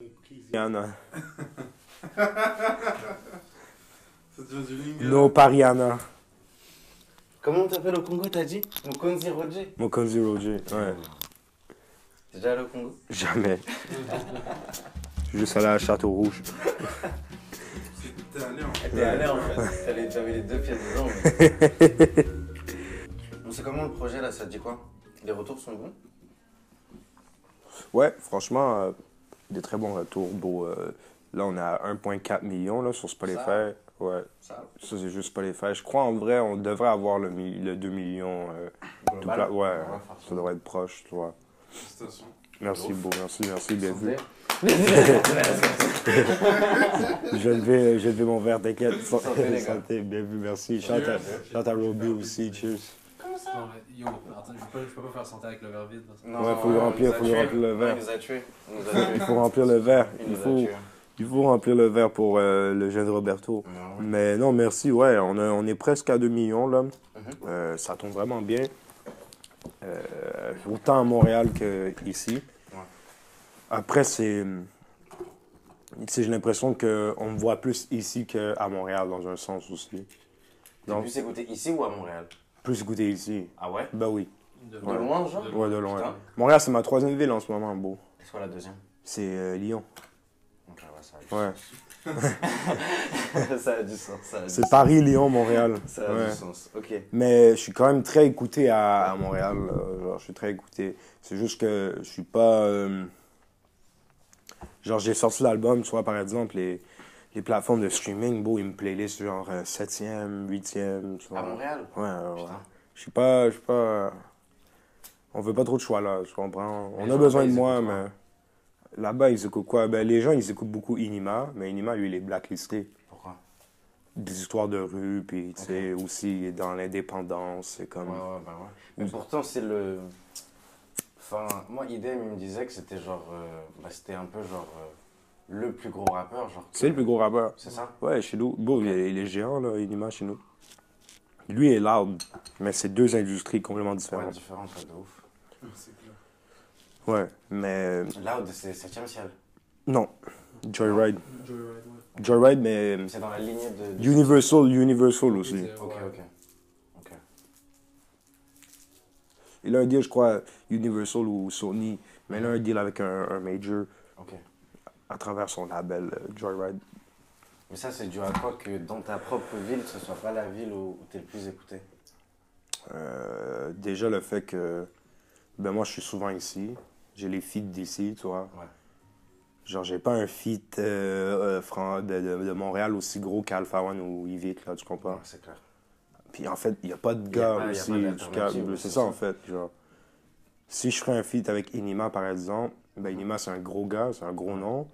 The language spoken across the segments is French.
Rihanna. Ça devient du lingo. No Pariana. Comment on t'appelle au Congo, t'as dit? Mokonzi Roger Mokonzi Roger. Ouais. T'es déjà allé au Congo? Jamais. Je suis juste allé à Château Rouge. T'es allé en T'es allé en fait. T'avais les deux pieds dedans. Mais... Bon, c'est comment le projet là Ça te dit quoi? Les retours sont bons? Ouais, franchement, euh, des très bons retours. Beau, euh, là, on est à 1,4 million là, sur Spotify. Ouais, Ça ça c'est juste Spotify. Je crois en vrai, on devrait avoir le, mi- le 2 millions. euh, pla- ouais, ça devrait être proche, tu vois. Merci, beau, merci, merci, bien vu. Je vais lever, je vais mon verre, t'inquiète. Santé, bien vu, merci. Chante à, chante à Roby aussi, cheers. Non, mais yo, attends, je peux, je peux pas faire santé avec le verre vide. parce que- Non, Ouais, faut le remplir, faut le tués. remplir le verre. Il nous a tués. Faut remplir le verre. Il faut, tués. il faut remplir le verre pour euh, le jeune Roberto. Non, ouais. Mais non, merci, ouais, on, a- on est presque à 2 millions là. Mhm. Euh, ça tombe vraiment bien. Euh, autant à Montréal qu'ici. Ouais. Après, c'est. J'ai l'impression qu'on me voit plus ici qu'à Montréal, dans un sens aussi. T'as Donc, plus écouté ici ou à Montréal? Plus goûter ici. Ah ouais? Ben oui. De De Ouais. loin, genre? Ouais, de loin. Putain. Montréal, c'est ma troisième ville en ce moment, beau. C'est quoi la deuxième? C'est euh, Lyon. Ok, ouais, ça a du Ouais. sens. ça a du sens. C'est. Paris, Lyon, Montréal. Ça a Ouais. du sens. Ok. Mais je suis quand même très écouté à, à Montréal. là. Genre, je suis très écouté. C'est juste que je suis pas. euh, Genre, j'ai sorti l'album, tu vois, par exemple, les, les plateformes de streaming, beau, ils me playlist genre euh, 7e, 8e, tu vois. À Montréal? Ouais, ouais. Je suis pas. Je suis pas. On veut pas trop de choix là, tu comprends? On Les a besoin de moi, mais. Là-bas, ils écoutent quoi? Ben, les gens, ils écoutent beaucoup Inima, mais Inima, lui, il est blacklisté. Pourquoi? Des histoires de rue, puis, tu sais, aussi dans l'indépendance, c'est comme. Ouais, ouais, bah ouais. Mais pourtant, c'est le. Enfin, moi, Idem, il me disait que c'était genre. euh, Bah, c'était un peu genre. euh, le plus gros rappeur, genre. C'est le plus gros rappeur. C'est ça? Ouais, chez nous. Bon, il est, il est géant, là, Inima, chez nous. Lui est loud, mais c'est deux industries complètement Ouais, différentes. différente, ouais, de ouf. C'est clair. Ouais, mais. Loud, c'est 7ème ciel. Non. Joyride. Joyride, ouais. Joyride, mais. C'est dans la lignée de. de- Universal, Universal aussi. Ok. Ok. Il a un deal, je crois, Universal ou Sony, mais il a un deal avec un, un major Ok. À travers son label euh, Joyride. Mais ça, c'est dû à quoi que dans ta propre ville, ce soit pas la ville où t'es le plus écouté? Euh, déjà, le fait que. Ben, moi, je suis souvent ici. J'ai les feats d'ici, tu vois. Ouais. Genre, j'ai pas un feat euh, euh, de, de- de Montréal aussi gros qu'Alpha One ou Yvick, là, tu comprends? Ouais, c'est clair. Puis en fait, il n'y a pas de gars aussi. C'est ça. en fait. Genre, si je ferais un feat avec Inima, par exemple, ben Inima, c'est un gros gars, c'est un gros nom,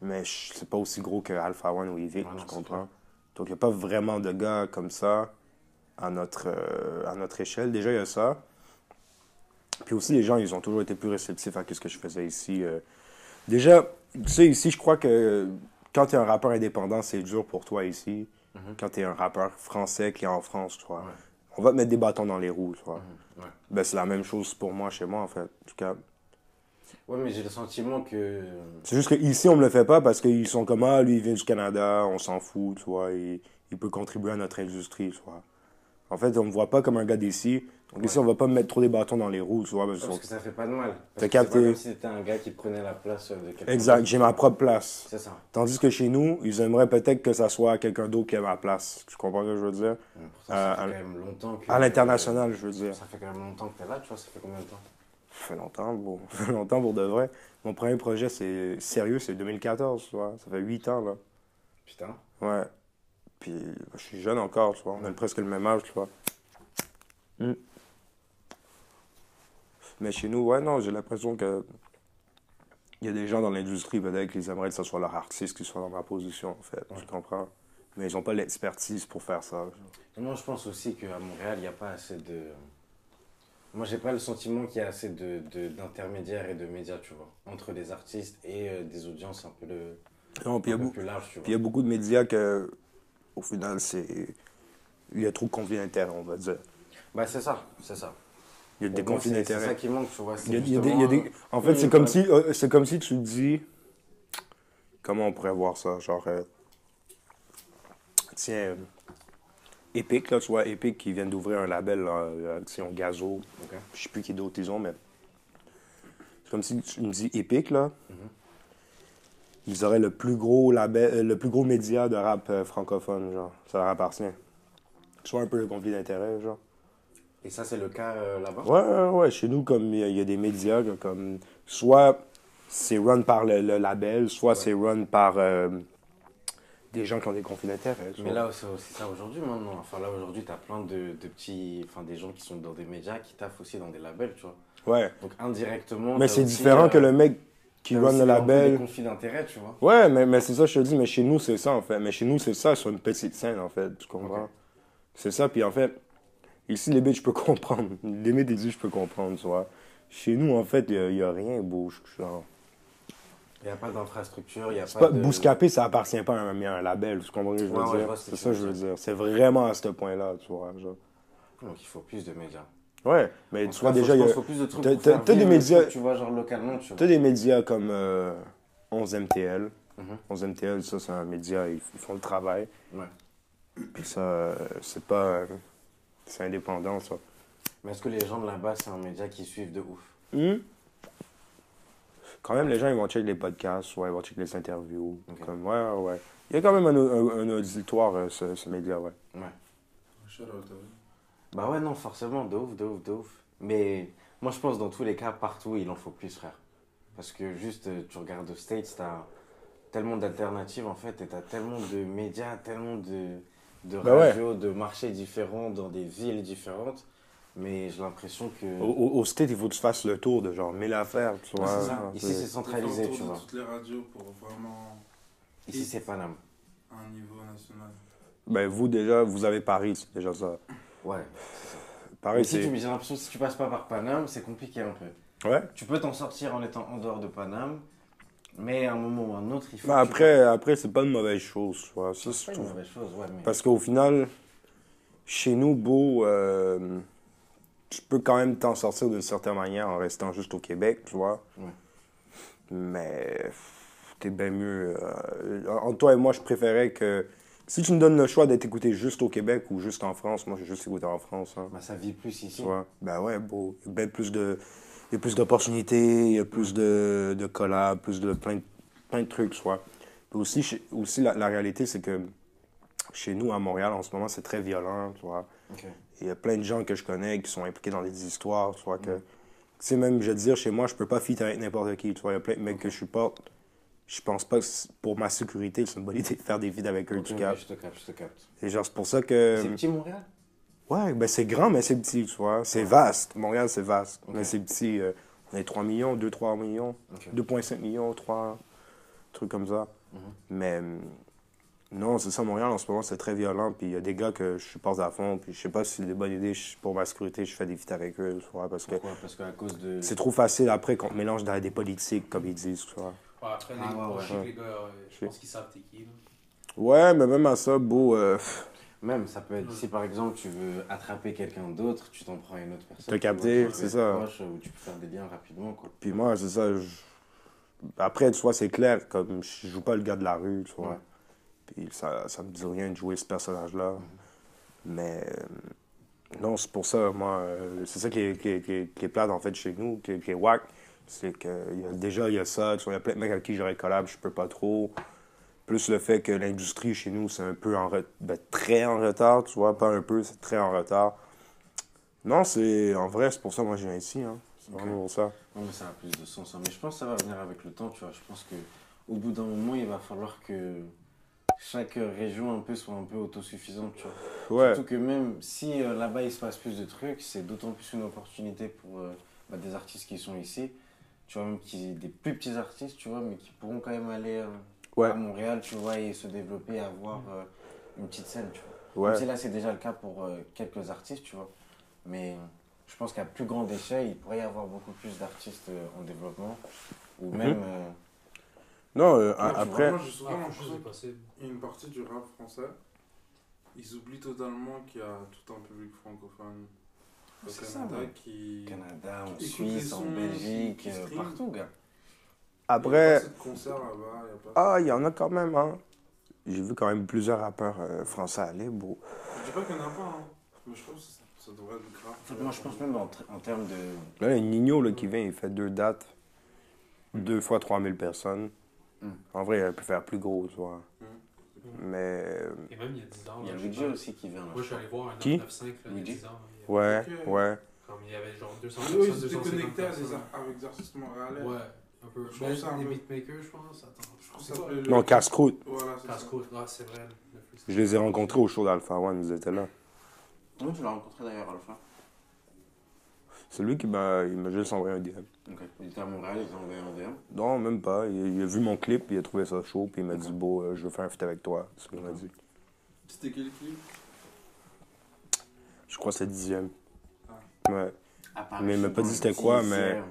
mais c'est pas aussi gros que Alpha One ou non, tu comprends? Donc, il n'y a pas vraiment de gars comme ça à notre, euh, à notre échelle. Déjà, il y a ça. Puis aussi, les gens, ils ont toujours été plus réceptifs à ce que je faisais ici. euh. Déjà, tu sais, ici, je crois que quand tu es un rappeur indépendant, c'est dur pour toi ici. Mhm. Quand tu es un rappeur français qui est en France, tu vois. Ouais. On va te mettre des bâtons dans les roues, tu vois. Mhm, ouais. Ben, c'est la même chose pour moi, chez moi, en fait. En tout cas, Ouais, mais j'ai le sentiment que. c'est juste qu'ici, on me le fait pas parce qu'ils sont comme, ah, lui, il vient du Canada, on s'en fout, tu vois. Et, il peut contribuer à notre industrie, tu vois. En fait, on me voit pas comme un gars d'ici. Donc ici, on va pas me mettre trop des bâtons dans les roues, tu vois. parce que ça fait pas de mal. T'as capté. comme si c'était un gars qui prenait la place de quelqu'un. Exact, j'ai ma propre place. C'est ça. Tandis que chez nous, ils aimeraient peut-être que ça soit quelqu'un d'autre qui a ma place. Tu comprends ce que je veux dire? Ouais, Pourtant, ça Euh, fait à- quand même longtemps que. À l'international, je veux dire. Ça fait quand même longtemps que t'es là, tu vois, ça fait combien de temps? Fait longtemps, bon. Ça fait longtemps pour de vrai. Mon premier projet, c'est sérieux, c'est 2014, tu vois. Ça fait 8 ans, là. Putain. Ouais. Puis, je suis jeune encore, tu vois. On a presque le même âge, tu vois. Mm. Mais chez nous, ouais, non, j'ai l'impression que. Il y a des gens dans l'industrie, peut-être, qu'ils aimeraient que ce soit leur artiste qui soit dans ma position, en fait. Tu comprends? Mais ils n'ont pas l'expertise pour faire ça. Moi, je pense aussi qu'à Montréal, il n'y a pas assez de. Moi, j'ai pas le sentiment qu'il y a assez de, de- d'intermédiaires et de médias, tu vois, entre les artistes et euh, des audiences un peu, le, Non, puis il y a un peu plus larges, tu Puis il y a beaucoup de médias que, au final, c'est. Il y a trop de conflits d'intérêts, on va dire. Bah, c'est ça, c'est ça. Il y a des conflits c'est- C'est ça d'intérêts. qui manque, tu vois. Il y a- il y a des- il y a des- justement, En fait, c'est comme école. si, euh, c'est comme si tu te dis, comment on pourrait voir ça? Genre, euh, tiens, euh, Epic, là, tu vois, Epic qui vient d'ouvrir un label, là, euh, tiens, Gazo. Ok? Je sais plus qui d'autres ils ont, mais. C'est comme si tu me dis Epic, là. Ils auraient le plus gros label, euh, le plus gros média de rap euh, francophone, genre. Ça leur appartient. Soit un peu le conflit d'intérêt, genre. Et ça, c'est le cas euh, là-bas? Ouais, ouais, ouais. Chez nous, comme il y, a- il y a des médias, comme. Soit c'est run par le, le label, soit c'est run par euh, des gens qui ont des tu Mais là, c'est aussi ça aujourd'hui maintenant. Enfin, là, aujourd'hui, tu as plein de, de petits. Enfin, des gens qui sont dans des médias qui taffent aussi dans des labels, tu vois. Ouais. Donc, indirectement. Mais c'est différent euh, que le mec qui run le peu Des label. conflits d'intérêt, tu vois. Ouais, mais, mais c'est ça, je te dis, mais chez nous, c'est ça, en fait. Mais chez nous, c'est ça sur une petite scène, en fait. Tu comprends? C'est ça, puis en fait, ici, les bits, je peux comprendre. Les bits, des je peux comprendre, tu vois. Chez nous, en fait, il n'y a, rien, bouge. Genre. Il n'y a pas d'infrastructure, il n'y a pas, pas, de. Bouscapé, ça appartient pas à un, à un label, tu comprends ce que je veux Ouais, dire? c'est ça que je veux dire. C'est vraiment à ce point-là, tu vois. Genre. Donc, il faut plus de médias. Ouais, mais En tu vois, déjà, il y a- faut plus de trucs des médias- Tu vois, genre localement, tu vois. t'as des médias comme euh, 11MTL. Mhm. 11MTL, ça, c'est un média, ils, ils font le travail. Ouais. Puis ça, euh, c'est pas. c'est indépendant, ça. Mais est-ce que les gens de là-bas, c'est un média qui suivent de ouf? Hmm? Quand même, les gens, ils vont checker les podcasts, ouais, ils vont checker les interviews. Comme, ouais, ouais. Il y a quand même un, un- un auditoire, euh, ce, ce média, ouais. Ouais. Bah ouais, non, forcément, de ouf, de ouf, de ouf. Mais moi, je pense dans tous les cas, partout, il en faut plus, frère. Parce que juste, euh, tu regardes aux States, t'as tellement d'alternatives, en fait, et t'as tellement de médias, tellement de, de Bah ouais. radios, de marchés différents, dans des villes différentes. Mais j'ai l'impression que... Au, au, State, il faut que tu fasses le tour de genre 1000 affaires, tu vois. c'est ça. Ici, c'est centralisé, tour tu de vois. toutes les radios pour vraiment Ici, c'est Paname. un niveau national. Ben, vous, déjà, vous avez Paris, c'est déjà ça. Ouais. Paris, Mais si c'est. tu, j'ai l'impression que si tu passes pas par Paname, c'est compliqué un peu. Ouais. Tu peux t'en sortir en étant en dehors de Paname, mais à un moment ou à un autre, il faut. Mais que tu- après, après c'est pas une mauvaise chose, tu vois. Ça, c'est pas une mauvaise chose, ouais, mais. Parce qu'au final, chez nous, beau, euh, tu peux quand même t'en sortir d'une certaine manière en restant juste au Québec, tu vois. Ouais. Mais t'es bien mieux. euh, entre toi et moi, je préférais que. Si tu me donnes le choix d'être écouté juste au Québec ou juste en France, moi, j'ai juste écouté en France. hein, Bah, ça vit plus ici. tu vois? Ben ouais, beau. Il y a bien plus de. Il y a plus d'opportunités, il y a plus de, de collabs, plus de plein, de plein de trucs, tu vois? Puis aussi, aussi la, la réalité, c'est que chez nous, à Montréal, en ce moment, c'est très violent, tu vois? Il y a plein de gens que je connais qui sont impliqués dans des histoires, tu vois, que... Tu sais, même, je veux dire, chez moi, je peux pas fitter avec n'importe qui, tu vois. Il y a plein de mecs que je supporte. Je pense pas que pour ma sécurité, c'est une bonne idée de faire des feats avec eux, captes. je te capte, je te capte. Et genre, c'est pour ça que... C'est petit Montréal? Ouais, ben c'est grand, mais c'est petit, tu vois. C'est vaste. Montréal, c'est vaste. Mais c'est petit. euh, on est 3 millions, 2-3 millions, Ok. 2,5 millions, 3 trucs comme ça. Mhm. Mais hum, non, c'est ça, Montréal, en ce moment, c'est très violent. Puis il y a des gars que je supporte à fond. Puis je sais pas si c'est des bonnes idées je- pour ma sécurité, je fais des feats avec eux, tu vois. Parce que Parce qu'à cause de. c'est trop facile après qu'on te mélange dans des politiques, comme ils disent, tu vois. Ouais, après, les, Ah, ouais, les gars, euh, je pense qu'ils savent t'es qui. là. Ouais, mais même à ça, beau. euh, Même, ça peut être. Si par exemple tu veux attraper quelqu'un d'autre, tu t'en prends à une autre personne. T'as capté, c'est ça. proche, Où tu peux faire des liens rapidement, quoi. Puis moi, c'est ça. je- Après, tu vois, c'est clair, comme je joue pas le gars de la rue, tu vois. Ouais. Puis ça, ça me dit rien de jouer ce personnage-là. Mais euh, non, c'est pour ça, moi, euh, c'est ça qui est, qui, est, qui, est, qui est plate, en fait, chez nous, qui, est- whack. C'est que y a- déjà, il y a ça, il y a plein de mecs avec qui j'aurais collab, je peux pas trop. Plus le fait que l'industrie chez nous, c'est un peu en ben, très en retard, tu vois, pas un peu, c'est très en retard. Non, c'est en vrai, c'est pour ça que moi je viens ici, hein. C'est vraiment pour ça. Non, mais ça a plus de sens. hein. Mais je pense que ça va venir avec le temps, tu vois. Je pense que au bout d'un moment, il va falloir que chaque région un peu soit un peu autosuffisante, tu vois. Ouais. Surtout que même si euh, là-bas il se passe plus de trucs, c'est d'autant plus une opportunité pour euh, bah, des artistes qui sont ici, tu vois, même qui, des plus petits artistes, tu vois, mais qui pourront quand même aller euh, Ouais. à Montréal, tu vois, et se développer, avoir une petite scène, tu vois. Ouais. Même si là c'est déjà le cas pour quelques artistes, tu vois, mais je pense qu'à plus grande échelle, il pourrait y avoir beaucoup plus d'artistes en développement, ou Mhm. même... Non, euh, après, moi, j'ai souvent Ah, c'est une partie du rap français, ils oublient totalement qu'il y a tout un public francophone au C'est ça, Canada ouais. qui. Canada, en Écoute les Suisse, en sons, Belgique, qui euh, stream. partout, gars. Il y a Après, pas assez de concerts là-bas, il y a pas. ah, il y en a quand même, hein. J'ai vu quand même plusieurs rappeurs euh, français aller, bro. Je dis pas qu'il y en a pas, hein. Mais je pense que ça, ça devrait être grave. En fait, moi, je pense même en, tr- en termes de. Là, il y a Nino là, qui vient, il fait deux dates, deux fois 3000 personnes. Mm. En vrai, il aurait pu faire plus gros, tu vois. Mm. Mais, Et même il y a 10 ans. Il y a Luigi aussi qui vient là. Moi, je suis allé voir un Qui? 995 là, il y a Luigi 10 ans. il y a- ouais, ouais. Comme il y avait genre 200 Eux, ils personnes, étaient 250 connectés à personnes. artistes montréalais. Ouais, un peu. Je trouve Ben, ça un des peu- beatmakers, je pense. Attends, je crois que ça c'est le- Non, Casse-Croûte. Voilà. Casco, ah, c'est vrai. le. Je les ai rencontrés au show d'Alpha One, ils étaient là. Non, tu l'as rencontré d'ailleurs fin. C'est lui qui m'a il juste envoyé un DM. Ok. Il était à Montréal, ils ont envoyé un DM. Non, même pas. Il, il a vu mon clip, il a trouvé ça chaud, puis il m'a dit Beau, euh, je veux faire un feat avec toi. C'est ce qu'il m'a dit. C'était quel clip? Je crois que c'est le dixième. Ouais. À Mais il m'a pas dit c'était quoi, mais-.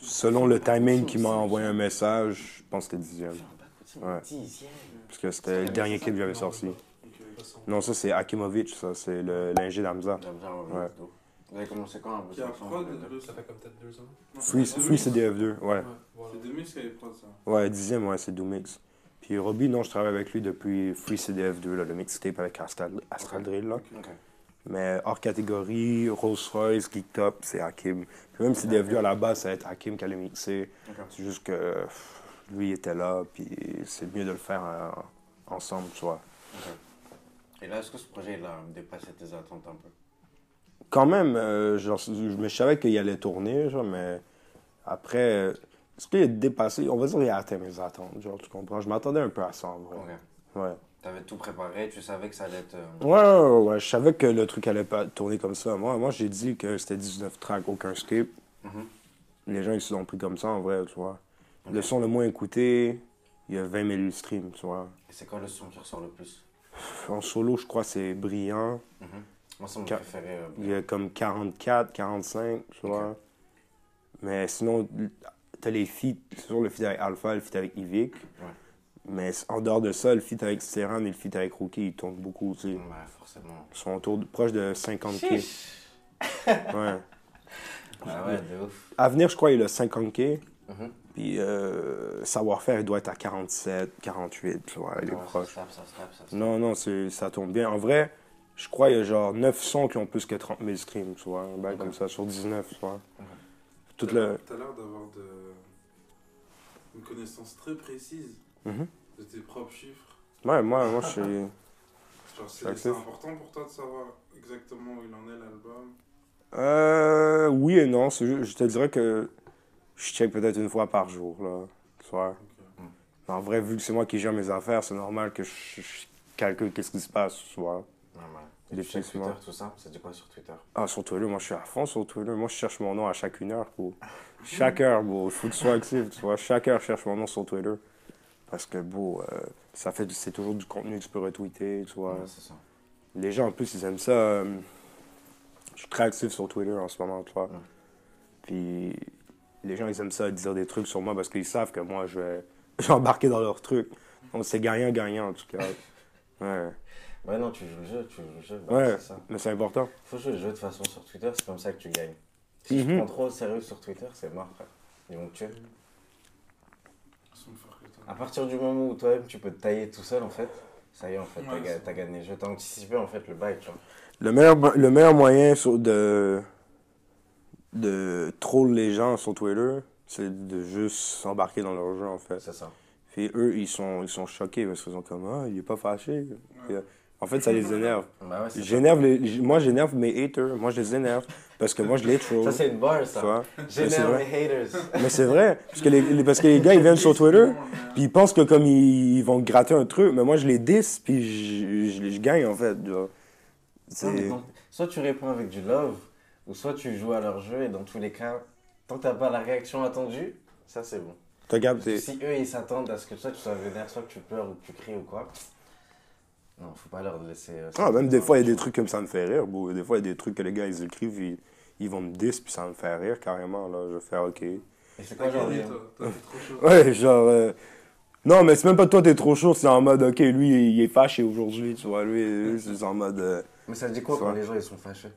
Selon le timing qu'il m'a envoyé un message, je pense que c'était le dixième. Ouais. Parce que c'était le dernier clip que j'avais sorti. Non, ça c'est Akimovic, ça c'est le l'ingé d'Amza. Ouais. Vous avez commencé quand à bosser ensemble, deux Ça fait comme peut-être 2 ans. Free, c'est Free 2000. CDF2, ouais. Ouais, voilà. C'est 2000 qui avait prod ça. Ouais, dixième, ouais, c'est Doomix. Puis Robbie, non, je travaille avec lui depuis Free CDF2, là, le mixtape avec Astral, Astral Drill, là. Mais hors catégorie, Rolls Royce, Geek Top, c'est Hakim. Puis même CDF2 à la base, ça va être Hakim qui allait mixer. C'est juste que pff, lui il était là, puis c'est mieux de le faire euh, ensemble, tu vois. Et là, est-ce que ce projet il a dépassé tes attentes un peu? Quand même, euh, genre, je, savais qu'il allait tourner, genre, mais après, euh, est-ce qu'il a dépassé, on va dire qu'il a atteint mes attentes, genre, tu comprends? Je m'attendais un peu à ça, en vrai. Ouais. T'avais tout préparé, tu savais que ça allait être. euh, Ouais, ouais, ouais, je savais que le truc allait pas tourner comme ça. Moi, moi j'ai dit que c'était 19 tracks, aucun skip. Mhm. Les gens, ils se l'ont pris comme ça, en vrai, tu vois. Le son le moins écouté, il y a 20 000 streams, tu vois. Et c'est quoi le son qui ressort le plus? En solo, je crois, c'est brillant. Mhm. Moi, c'est mon préféré. euh, Il y a comme 44, 45, tu vois. Mais sinon, t'as les feats, sur le feat avec Alpha, le feat avec Yvick. Mais en dehors de ça, le feat avec Serran et le feat avec Rookie, ils tournent beaucoup aussi. Ouais, forcément. Ils sont autour de, proche de 50K. Ouais. Ah ouais, de ouf. Avenir, je crois, il a 50K. Mhm. Puis euh, savoir-faire, il doit être à 47, 48, tu vois, il est Ouais, ça proche. se tape, ça se tape, ça se tape. Non, non, c'est- ça tombe bien. En vrai, je crois qu'il y a genre 9 sons qui ont plus que 30 000 streams, tu vois. Ben, comme ça, sur 19, tu vois. Ok. Toute T'as le... t'as l'air d'avoir de... une connaissance très précise Mhm. de tes propres chiffres. Ouais, moi, moi je suis... Genre, c'est important pour toi de savoir exactement où il en est l'album? Euh, oui et non. c'est Je te dirais que je check peut-être une fois par jour, là. Tu vois. En vrai, vu que c'est moi qui gère mes affaires, c'est normal que je, je calcule qu'est-ce qui se passe, tu vois. Check effectivement. Twitter, tout ça C'est du quoi sur Twitter? Ah, sur Twitter, moi, je suis à fond sur Twitter. Moi, je cherche mon nom à chaque une heure, bro. Chaque heure, bro. Il faut que tu sois actif, tu vois. Chaque heure, je cherche mon nom sur Twitter. Parce que, bro, euh, ça fait, c'est toujours du contenu que tu peux retweeter, tu vois. Ouais, ça. Les gens, en plus, ils aiment ça. euh, je suis très actif sur Twitter en ce moment, tu vois. Ouais. Puis, les gens, ils aiment ça dire des trucs sur moi parce qu'ils savent que moi, je vais, je vais embarquer dans leurs trucs. Donc, c'est gagnant-gagnant, en tout cas. Ouais. Ouais, non, tu joues le jeu, tu joues le jeu. bah, Ouais, C'est ça. mais c'est important. Faut jouer le jeu de façon sur Twitter, c'est comme ça que tu gagnes. Si Mhm. tu prends trop au sérieux sur Twitter, c'est mort, frère. Ils vont te tuer. À partir du moment où toi-même tu peux te tailler tout seul, en fait, ça y est, en fait, t'as Ouais, gagné le jeu. T'as anticipé, en fait, le bail, tu vois. Le meilleur, le meilleur moyen sur- de, de troll les gens sur Twitter, c'est de juste s'embarquer dans leur jeu, en fait. C'est ça. Puis eux, ils sont, ils sont choqués parce qu'ils sont comme Ah, il est pas fâché. Puis, euh, En fait, ça les énerve. Bah ouais, ça. J'énerve les, moi, j'énerve mes haters. Moi, je les énerve parce que moi, je les troll. Ça, c'est une barre, ça. J'énerve les haters. Mais c'est vrai. Parce que les, parce que les gars, ils viennent sur Twitter, puis ils pensent que comme ils, ils vont gratter un truc, mais moi, je les dis, puis je, je, je gagne, en fait. Non, donc, soit tu réponds avec du love, ou soit tu joues à leur jeu, et dans tous les cas, tant que t'as pas la réaction attendue, ça c'est bon. T'as que si eux ils s'attendent à ce que soit tu sois vénère, soit que tu pleures ou que tu cries ou quoi, non, faut pas leur laisser. euh, Ah, même des fois, il y a des trucs comme ça me fait rire. bro. Des fois, il y a des trucs que les gars, ils écrivent, ils, ils vont me dire, puis ça me fait rire carrément. Là. Je vais faire OK. Et c'est quoi genre toi. Fait trop chaud. Ouais, genre. euh, Non, mais c'est même pas toi, t'es trop chaud. C'est en mode, OK, lui, il est fâché aujourd'hui, tu vois. Lui, lui, c'est en mode. euh, Mais ça dit quoi quand les gens ils sont fâchés?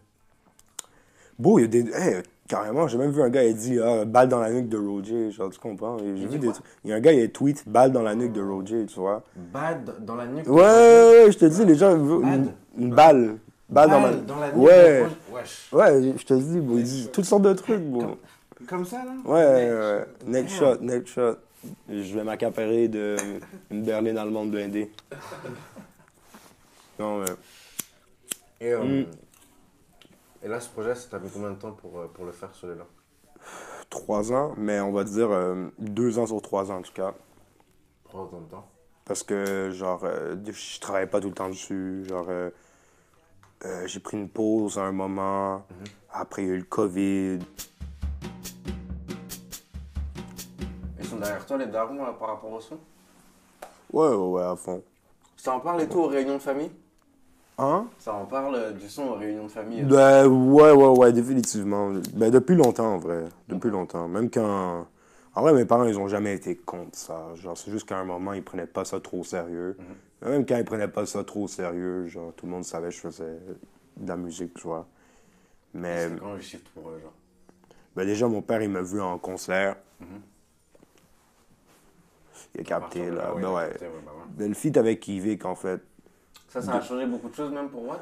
Beau, il y a des. Hey, carrément, j'ai même vu un gars, il dit ah, balle dans la nuque de Roger. Genre, tu comprends? J'ai Il vu dit des. Il y a un gars, il a tweet balle dans la nuque de Roger, tu vois. Bad dans la nuque. Ouais, ouais, ouais, je te dis, les gens veulent une, balle. Balle dans, Balle la... dans la nuque. Ouais. Wesh. Ouais, je te dis, ils disent toutes sortes de trucs, bro. Comme ça, là? Ouais, ouais, ouais. Neck shot, neck shot. Je vais m'accaparer de une berline allemande blindée. Non, ouais. Et, euh, Mm. Et là, ce projet, ça t'a mis combien de temps pour, euh, pour le faire, celui-là Trois ans, mais on va dire euh, deux ans sur trois ans en tout cas. Prends autant de temps. Parce que, genre, euh, je travaillais pas tout le temps dessus. Genre, euh, j'ai pris une pause à un moment. Après, il y a eu le COVID. Ils sont derrière toi, les darons, par rapport au son? Ouais, ouais, ouais, à fond. Ça en parle et tout aux réunions de famille? Hein? Ça en parle euh, du son aux réunions de famille euh. Ben, ouais, ouais, ouais, définitivement. Ben, depuis longtemps, en vrai. Depuis longtemps. Même quand. En vrai, mes parents, ils ont jamais été contre ça. Genre, c'est juste qu'à un moment, ils prenaient pas ça trop sérieux. Même quand ils prenaient pas ça trop sérieux, genre, tout le monde savait que je faisais de la musique, tu vois. Mais, C'est quand le shift pour eux, genre? Ben, déjà, mon père, il m'a vu en concert. Il a capté, de là. Ben, ouais. ouais, bah ouais. Ben, le feat avec Kivik, en fait. Ça, ça a changé beaucoup de choses, même pour Watt?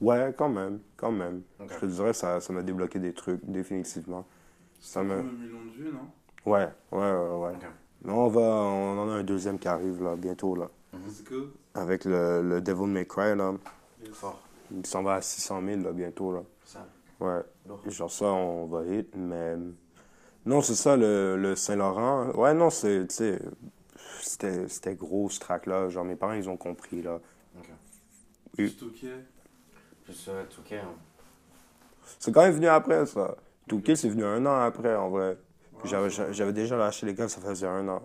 Ouais, quand même, quand même. Je te dirais, ça ça m'a débloqué des trucs, définitivement. Ça me... Un million de vues, non? Ouais, ouais, ouais, ouais. On va, on en a un deuxième qui arrive là, bientôt là. Go. Avec le, le Devil May Cry là. Yes. Fort. Il s'en va à 600 000 là, bientôt là. Ça. Ouais. Lourd. Genre ça, on va hit, mais. Non, c'est ça, le, le Saint-Laurent. Ouais, non, c'est, c'était, c'était gros ce track là. Genre mes parents, ils ont compris là. Touquet. Hein. C'est quand même venu après ça. Kill, c'est venu un an après en vrai. Ouais, J'avais, déjà lâché les gars, ça faisait un an.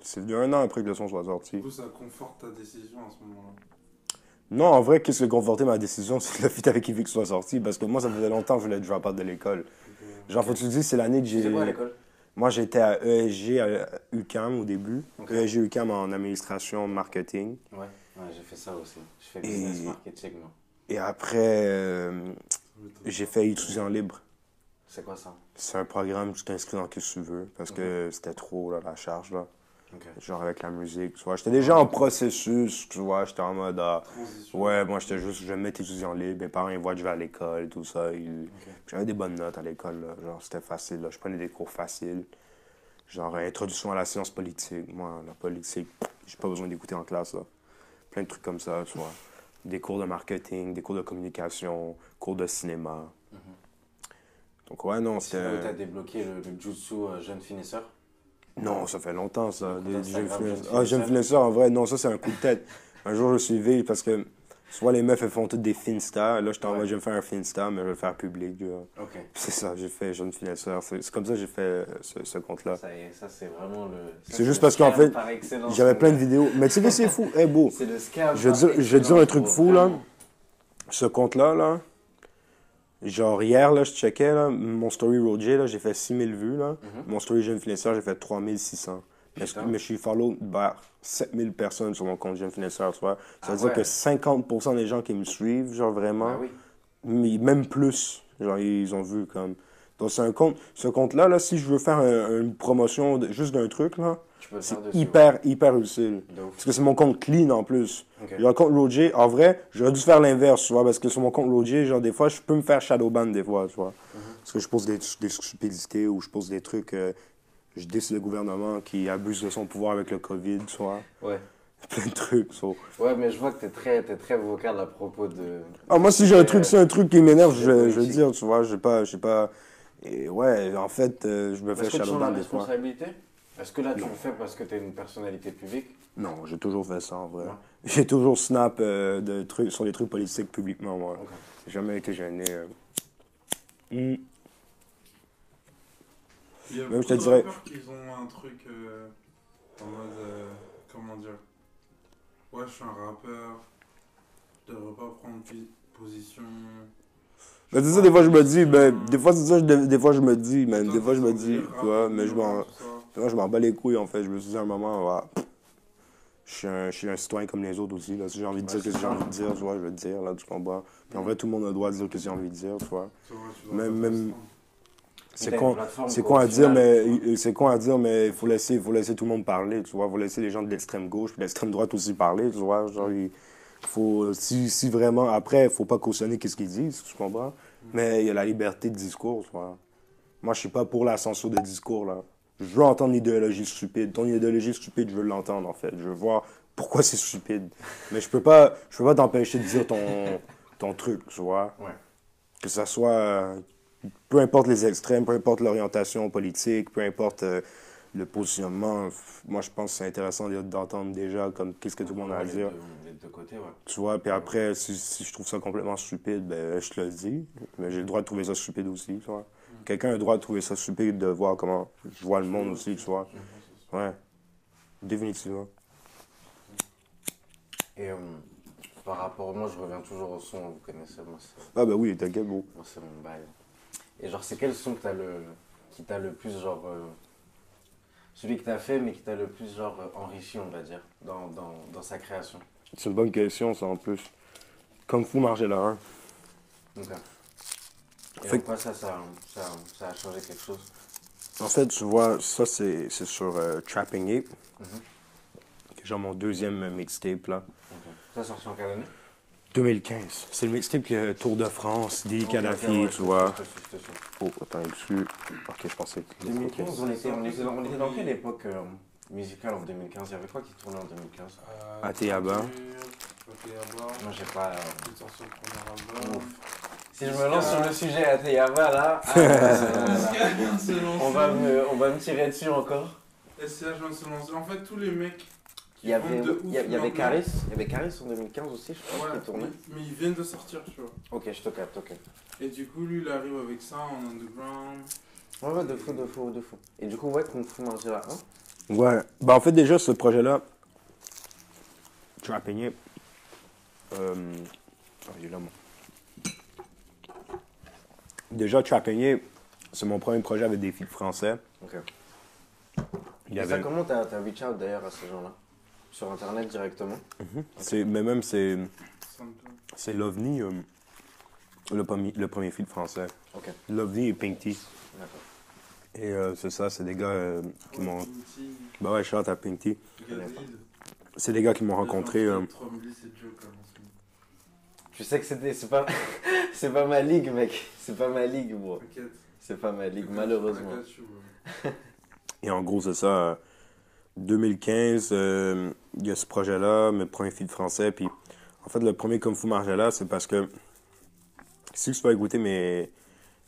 C'est venu un an après que le son soit sorti. Du coup, ça conforte ta décision à ce moment-là. Non, en vrai, qu'est-ce qui a conforté ma décision, c'est que le feat avec Yvick soit sorti, parce que moi, ça faisait longtemps que je voulais drop out de l'école. Genre, faut que tu te dises, c'est l'année que j'ai... C'est quoi à l'école? Moi, j'étais à ESG, à UCAM au début. ESG, UCAM en administration, marketing. Ouais j'ai fait ça aussi. Je fais Et- business marketing, moi. Et après, euh, j'ai fait étudiant libre. C'est quoi ça? C'est un programme, tu t'inscris dans ce que tu veux, parce que c'était trop, là, la charge, là. Genre avec la musique, tu vois. J'étais déjà en processus, tu vois. J'étais en mode, ah. Ouais, moi j'étais juste, je vais me mettre étudiant libre. Mes parents ils voient que je vais à l'école, tout ça. ils- J'avais des bonnes notes à l'école, genre c'était facile. Là. Je prenais des cours faciles. Genre introduction à la science politique. Moi, la politique, j'ai pas besoin d'écouter en classe. Là. Plein de trucs comme ça, tu vois. Des cours de marketing, des cours de communication, cours de cinéma. Donc ouais, non, C'est t'as c'était... débloqué le, le jutsu euh, jeune finisseur? Non, ça fait longtemps ça. Des- Instagram, jeune finesseur. Ah, jeune finesseur, en vrai, non, ça c'est un coup de tête. Un jour je suis suivi parce que soit les meufs elles font toutes des finstars. Là, j'étais en Ouais. je vais me faire un finstar, mais je vais le faire public. C'est ça, j'ai fait jeune finesseur. C'est comme ça que j'ai fait euh, ce, ce compte-là. Ça, ça c'est vraiment le. C'est juste parce qu'en fait, J'avais plein de vidéos. Mais tu sais que c'est fou. Eh, beau. C'est le scam. Je vais dire, je un truc fou, là. Ce compte-là, là. Genre, hier, là, je checkais, là, mon story Roger, là, j'ai fait 6000 vues, là. Mhm. Mon story jeune finesseur, j'ai fait 3600. Mais, je- Putain. mais je suis follow vers 7000 personnes sur mon compte jeune finesseur, tu vois. Ça veut Ah dire ouais. que 50% des gens qui me suivent, genre vraiment, Ah oui. mais même plus, genre ils ont vu comme. Donc c'est un compte, ce compte-là, là, si je veux faire un- une promotion de- juste d'un truc, là, c'est hyper, hyper utile. Parce que c'est mon compte clean en plus. Ok. Genre, le compte Roger, en vrai, j'aurais dû faire l'inverse, tu vois, parce que sur mon compte Roger, genre, des fois, je peux me faire shadowban, des fois, tu vois. Mhm. Parce que je pose des, des stupidités ou je pose des trucs, euh, je décide le gouvernement qui abuse de son pouvoir avec le COVID, tu vois. Ouais. Plein de trucs, so. Ouais, mais je vois que t'es très, t'es très vocal à propos de. Ah, moi, si j'ai un truc, c'est un truc qui m'énerve, je, politique. dire, tu vois, j'ai pas, j'ai pas... Et ouais, en fait, euh, je me fais Est-ce que tu sens la shadowban des fois. responsabilité? Est-ce que là tu Non. le fais parce que t'es une personnalité publique? Non, j'ai toujours fait ça, en vrai. Ouais. J'ai toujours snap euh, de trucs, sur les trucs politiques publiquement, moi. Ok. J'ai jamais été gêné. euh. Il y a Même, je te dirais- rappeurs qui ont un truc euh, en mode. euh, comment dire Ouais, je suis un rappeur. Je devrais pas prendre position. Ben, c'est ça, des fois, je me dis, ben, des fois, c'est ça, je- des, des fois, je me dis, même, des fois, je me dis, tu vois, mais je m'en, je m'en bats les couilles, en fait. Je me suis dit à un moment, pff, je suis un, je suis un citoyen comme les autres aussi. Là. Si j'ai envie de dire Ouais, ce que j'ai envie de dire, tu vois, je vais le dire, là, tu comprends? Puis en vrai, tout le monde a le droit de dire ce que j'ai envie de dire, tu vois. Même- même- C'est une con, c'est quoi, con à dire, mais c'est con à dire, mais il faut laisser, faut laisser tout le monde parler, tu vois. faut laisser les gens de l'extrême gauche puis de l'extrême droite aussi parler, tu vois. Genre, il faut, si, si vraiment, après, faut pas cautionner qu'est-ce qu'ils disent, tu comprends? Mais il y a la liberté de discours, tu vois. Moi, je suis pas pour la censure de discours, là. Je veux entendre l'idéologie stupide. Ton idéologie stupide, je veux l'entendre, en fait. Je veux voir pourquoi c'est stupide. Mais je peux pas, je peux pas t'empêcher de dire ton, ton truc, tu vois. Ouais. Que ça soit, peu importe les extrêmes, peu importe l'orientation politique, peu importe euh, le positionnement, moi, je pense que c'est intéressant de- d'entendre déjà comme qu'est-ce que tout le monde a à dire. ouais. Tu vois, puis après, si, si je trouve ça complètement stupide, ben, je te le dis. Mais j'ai le droit de trouver ça stupide aussi, tu vois. Quelqu'un a le droit de trouver ça stupide, de voir comment je vois le monde aussi, tu vois. Ouais. Définitivement. Et euh, par rapport, moi je reviens toujours au son, vous connaissez, moi Ah, ben oui, t'inquiète, bro. moi, c'est mon bail. Et genre, c'est quel son que t'as le, qui t'a le plus, genre, euh, celui que t'as fait, mais qui t'a le plus, genre, euh, enrichi, on va dire, dans, dans, dans sa création? C'est une bonne question, ça, en plus. Kung Fu Margella 1. Ok. Et Fait quoi ça, ça, ça, ça a changé quelque chose? En fait, tu vois, ça, c'est c'est sur euh, Trapping Ape. Mhm. C'est genre mon deuxième mixtape, là. Ok. Ça sorti en quelle année? 2015. C'est le est Tour de France, Ok, Kadhafi, ouais, tu vois. Oh, attends, dessus. Ok, je pensais que... 2015, on était, on, était dans, on était dans quelle époque euh, musicale en 2015 Il y avait quoi qui tournait en 2015 Euh, Ateyaba. Ateyaba. Moi j'ai pas. euh. Si je me lance sur le sujet Ateyaba là, ah, on, va me, on va me tirer dessus encore. SCH vient de se lancer. En fait, tous les mecs Il y avait, il y, avait Caris, il y avait Caris en 2015 aussi, je crois, Ouais, qui tournait. mais, mais ils viennent de sortir, tu vois. Ok, je te capte, ok. Et du coup, lui, il arrive avec ça en underground. Ouais, ouais, de fou, de fou, de fou. Et du coup, ouais, Kung Fu Margella 1 Ouais. Ben, en fait, déjà, ce projet-là, Trapping Ape, euh... ah, il est là, moi. Déjà, Trapping Ape, c'est mon premier projet avec des filles français. Ok. Il y Et avait... ça, comment t'as t'as reach out d'ailleurs à ces gens-là? Sur internet directement c'est- Mais même, c'est... C'est l'OVNI, euh, le, premier, le premier film français. Ok, L'OVNI et Pink Tea. d'accord. Et euh, c'est ça, c'est des gars euh, qui m'ont... Bah ouais, shout out à Pink Tea. C'est des gars qui m'ont rencontré... euh, 3000, c'est joke en ce moment. Tu sais que c'était, c'est pas, c'est pas ma ligue, mec. C'est pas ma ligue, moi. T'inquiète. C'est pas ma ligue, malheureusement. Et en gros, c'est ça. euh, 2015, euh, il y a ce projet-là, mes premiers feats français. Puis, en fait, le premier Kung Fu Margella, c'est parce que si tu vas écouter mes,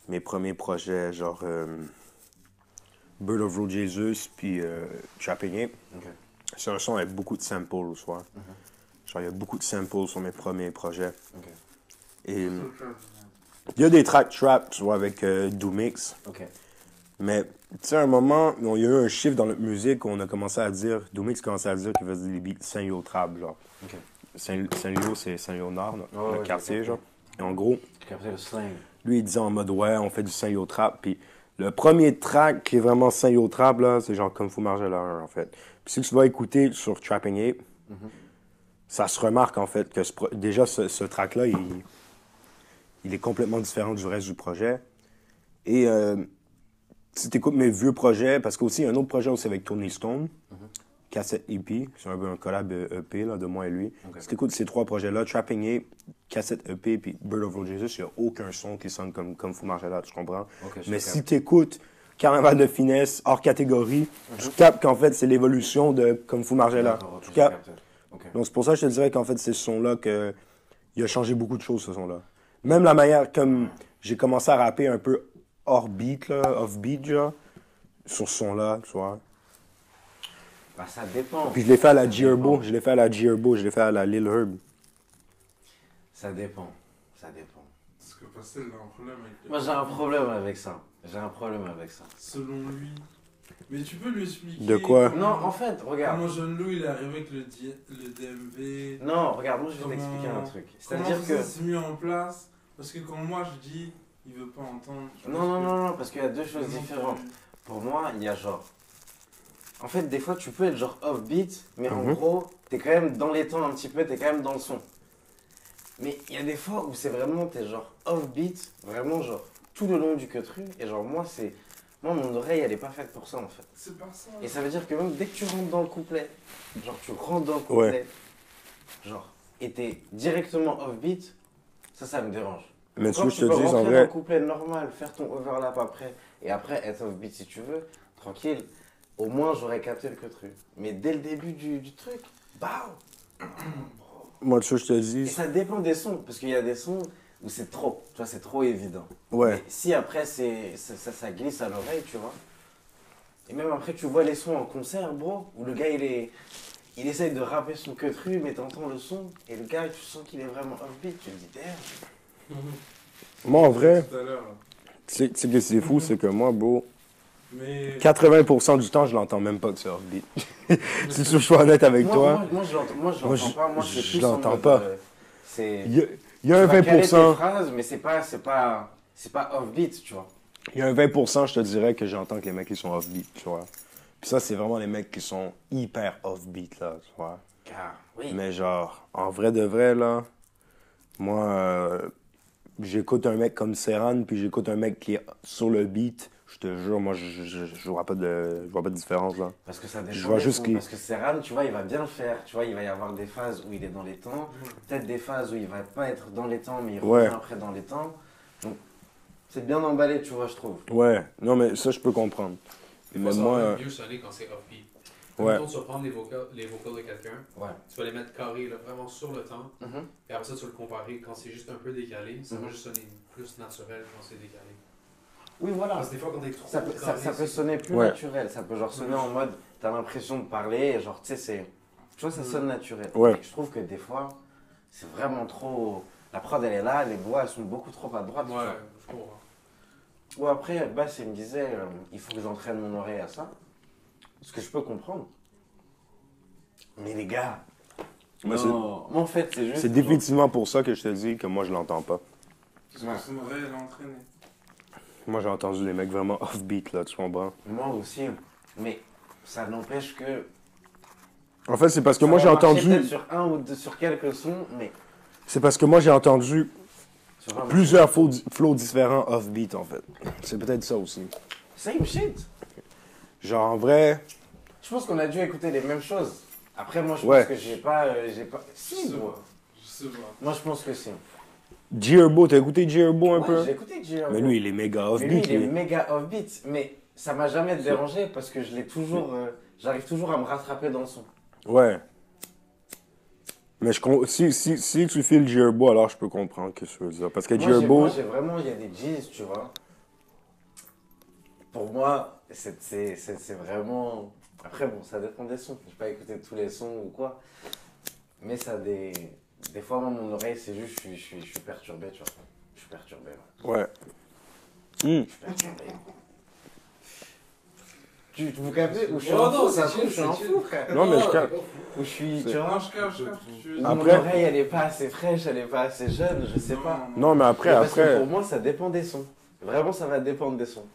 mes premiers projets, genre euh, Bird of Road Jesus, puis euh, Trapping Ok. c'est un son avec beaucoup de samples, tu vois. Genre, il y a beaucoup de samples sur mes premiers projets. Et il y a des tracks trap, tu vois, avec euh, Doomix. Mais, tu sais, à un moment, il y a eu un chiffre dans notre musique où on a commencé à dire, Doomix commençait à dire qu'il faisait des beats Saint-Yo Trap, genre. Ok. Saint- Saint-Lio, c'est Saint-Léonard, notre ouais, quartier, genre. Et en gros, le lui, il disait en mode, ouais, on fait du Saint-Yo Trap. Puis le premier track qui est vraiment Saint-Yo Trap, là, c'est genre comme Fou Margella 1, en fait. Puis si tu vas écouter sur Trapping Ape, Mhm. ça se remarque, en fait, que ce déjà, ce, ce track-là, il, il est complètement différent du reste du projet. Et euh, si tu écoutes mes vieux projets, parce qu'aussi, il y a un autre projet aussi avec Tony Stone, Cassette EP, c'est un peu un collab euh, EP là, de moi et lui. Si tu écoutes ces trois projets-là, Trapping Ape, Cassette EP, puis Bird of Road Jesus, il n'y a aucun son qui sonne comme, comme Fou Margella, tu comprends? Mais si tu écoutes Carnaval de finesse, hors catégorie, tu captes qu'en fait, c'est l'évolution de comme Fou Margella. Tu. Ok. Donc c'est pour ça que je te dirais qu'en fait, c'est ce son-là que il a changé beaucoup de choses, ce son-là. Même la manière comme j'ai commencé à rapper un peu hors beat, là, off beat, genre, sur ce son-là, tu vois. Bah, ça dépend. Puis je l'ai fait à la Ça dépend. je l'ai fait à la Gierbo, je l'ai fait à la Lil Herb. Ça dépend. Ça dépend. Parce que Pastel a un problème avec le- Moi, j'ai un problème avec ça. J'ai un problème avec ça. Selon lui. Mais tu peux lui expliquer. De quoi Non, en fait, regarde. Comment Jeune Lou il est arrivé avec le, D- le DMV. Non, regarde, moi, je vais Comment- t'expliquer un truc. Comment C'est-à-dire ça que. s'est mis en place? Parce que quand moi je dis, il veut pas entendre. Non, non, que- non, non, parce qu'il y a deux choses différentes. Pour moi, il y a genre. En fait, des fois, tu peux être genre off-beat, mais en Mhm. gros, t'es quand même dans les temps un petit peu, t'es quand même dans le son. Mais il y a des fois où c'est vraiment, t'es genre off-beat, vraiment genre tout le long du cutru. Et genre moi, c'est. Moi, mon oreille, elle est pas faite pour ça en fait. C'est pas ça. Et ça veut dire que même dès que tu rentres dans le couplet, genre tu rentres dans le couplet, genre, et t'es directement off-beat, ça, ça me dérange. Mais ce que je tu te peux dis, en vrai, le couplet normal, faire ton overlap après, et après être off-beat si tu veux, tranquille, au moins j'aurais capté le cutru. Mais dès le début du, du truc, BAM moi, ce que je te Et dis, ça dépend des sons, parce qu'il y a des sons où c'est trop, tu vois, c'est trop évident. ouais. Mais si après c'est, ça, ça, ça glisse à l'oreille, tu vois. Et même après, tu vois les sons en concert, bro, où le gars il est. Il essaye de rapper son cutru, mais t'entends le son, et le gars, tu sens qu'il est vraiment offbeat. Tu te dis, damn. Moi, en vrai, tu sais tu sais que c'est fou, c'est que moi, bro, Mais. 80% du temps, je l'entends même pas que c'est offbeat. si je suis honnête avec moi, toi, Moi, moi, je l'entends, moi, je Moi, l'entends je- pas. Moi, je l'entends pas. euh, c'est. il y a, il y a un tu vas caler tes 20%. phrases, mais c'est pas, c'est pas, c'est pas offbeat, tu vois. Il y a un 20%, je te dirais, que j'entends que les mecs, ils sont offbeat, tu vois. Puis ça, c'est vraiment les mecs qui sont hyper offbeat, là, tu vois. Car, oui. Mais genre, en vrai de vrai, là, moi, euh, j'écoute un mec comme Serran, puis j'écoute un mec qui est sur le beat. Je te jure, moi, je, je, vois pas de, je vois pas de différence, là. Parce que ça dépend. Je vois juste Parce que Serran, tu vois, il va bien le faire. Tu vois, il va y avoir des phases où il est dans les temps, peut-être des phases où il va pas être dans les temps, mais il Ouais. revient après dans les temps. Donc, c'est bien emballé, tu vois, je trouve. Ouais, non, mais ça, je peux comprendre. Des Mais fois, moi, euh, même mieux sonner quand c'est offbeat. Ouais. Tu vas prendre les vocals, les vocals de quelqu'un, Ouais. tu vas les mettre carrés, là, vraiment sur le temps, et après ça, tu vas le comparer quand c'est juste un peu décalé, ça Mhm. va juste sonner plus naturel quand c'est décalé. Oui, voilà. Parce que des fois, quand t'es trop Ça peut, ça, carré, ça peut sonner plus Ouais. naturel. Ça peut genre sonner en mode, t'as l'impression de parler, et genre, tu sais, c'est. Tu vois, ça sonne naturel. Ouais. Et je trouve que des fois, c'est vraiment trop. La prod, elle est là, les voix, elles sont beaucoup trop à droite. Ouais, je comprends. Ou après, Bass, il me disait, euh, il faut que j'entraîne mon oreille à ça. Ce que je peux comprendre. Mais les gars, non. Moi, en fait, c'est juste. c'est définitivement pour ça que je te dis que moi, je l'entends pas. Parce que. Moi, j'ai entendu des mecs vraiment offbeat, là, tu comprends? Moi aussi. Mais ça n'empêche que. En fait, c'est parce que ça moi, j'ai entendu. peut-être sur un ou deux, sur quelques sons, mais. C'est parce que moi, j'ai entendu plusieurs flows, flows différents offbeat, en fait. C'est peut-être ça aussi. Same shit. Genre, en vrai, Je pense qu'on a dû écouter les mêmes choses. Après, moi, je Ouais. pense que j'ai pas. euh, j'ai pas... Si, pas. Je sais pas. Moi, je pense que si. G-Herbo, t'as écouté G-Herbo un Ouais, peu? j'ai écouté. Mais lui, il est méga Mais lui, offbeat, il est lui. méga offbeat. Mais ça m'a jamais dérangé parce que je l'ai toujours. euh, J'arrive toujours à me rattraper dans le son. Ouais. Mais je si, si, si tu files alors je peux comprendre ce que tu veux dire. Parce que Moi, G-Herbo, moi, j'ai vraiment. Il y a des G's, tu vois. Pour moi, c'est c'est- c'est- c'est vraiment. Après, bon, ça dépend des sons. Je pas écouté tous les sons ou quoi. Mais ça des. Des fois, moi, mon oreille, c'est juste, je suis, je, suis, je suis perturbé, tu vois. Je suis perturbé, ouais. ouais. Hmm. Je suis perturbé. Tu, vous captez Ou je suis Oh un non, fou, ça c'est se trouve, chill, je suis un c'est fou, frère. Non, mais je capte. Ou je suis, tu Non, vois, je capte, je capte. Tu- ou Après- mon oreille, elle est pas assez fraîche, elle est pas assez jeune, je sais pas. Non, mais après, Mais parce que après. pour moi, ça dépend des sons. Vraiment, ça va dépendre des sons.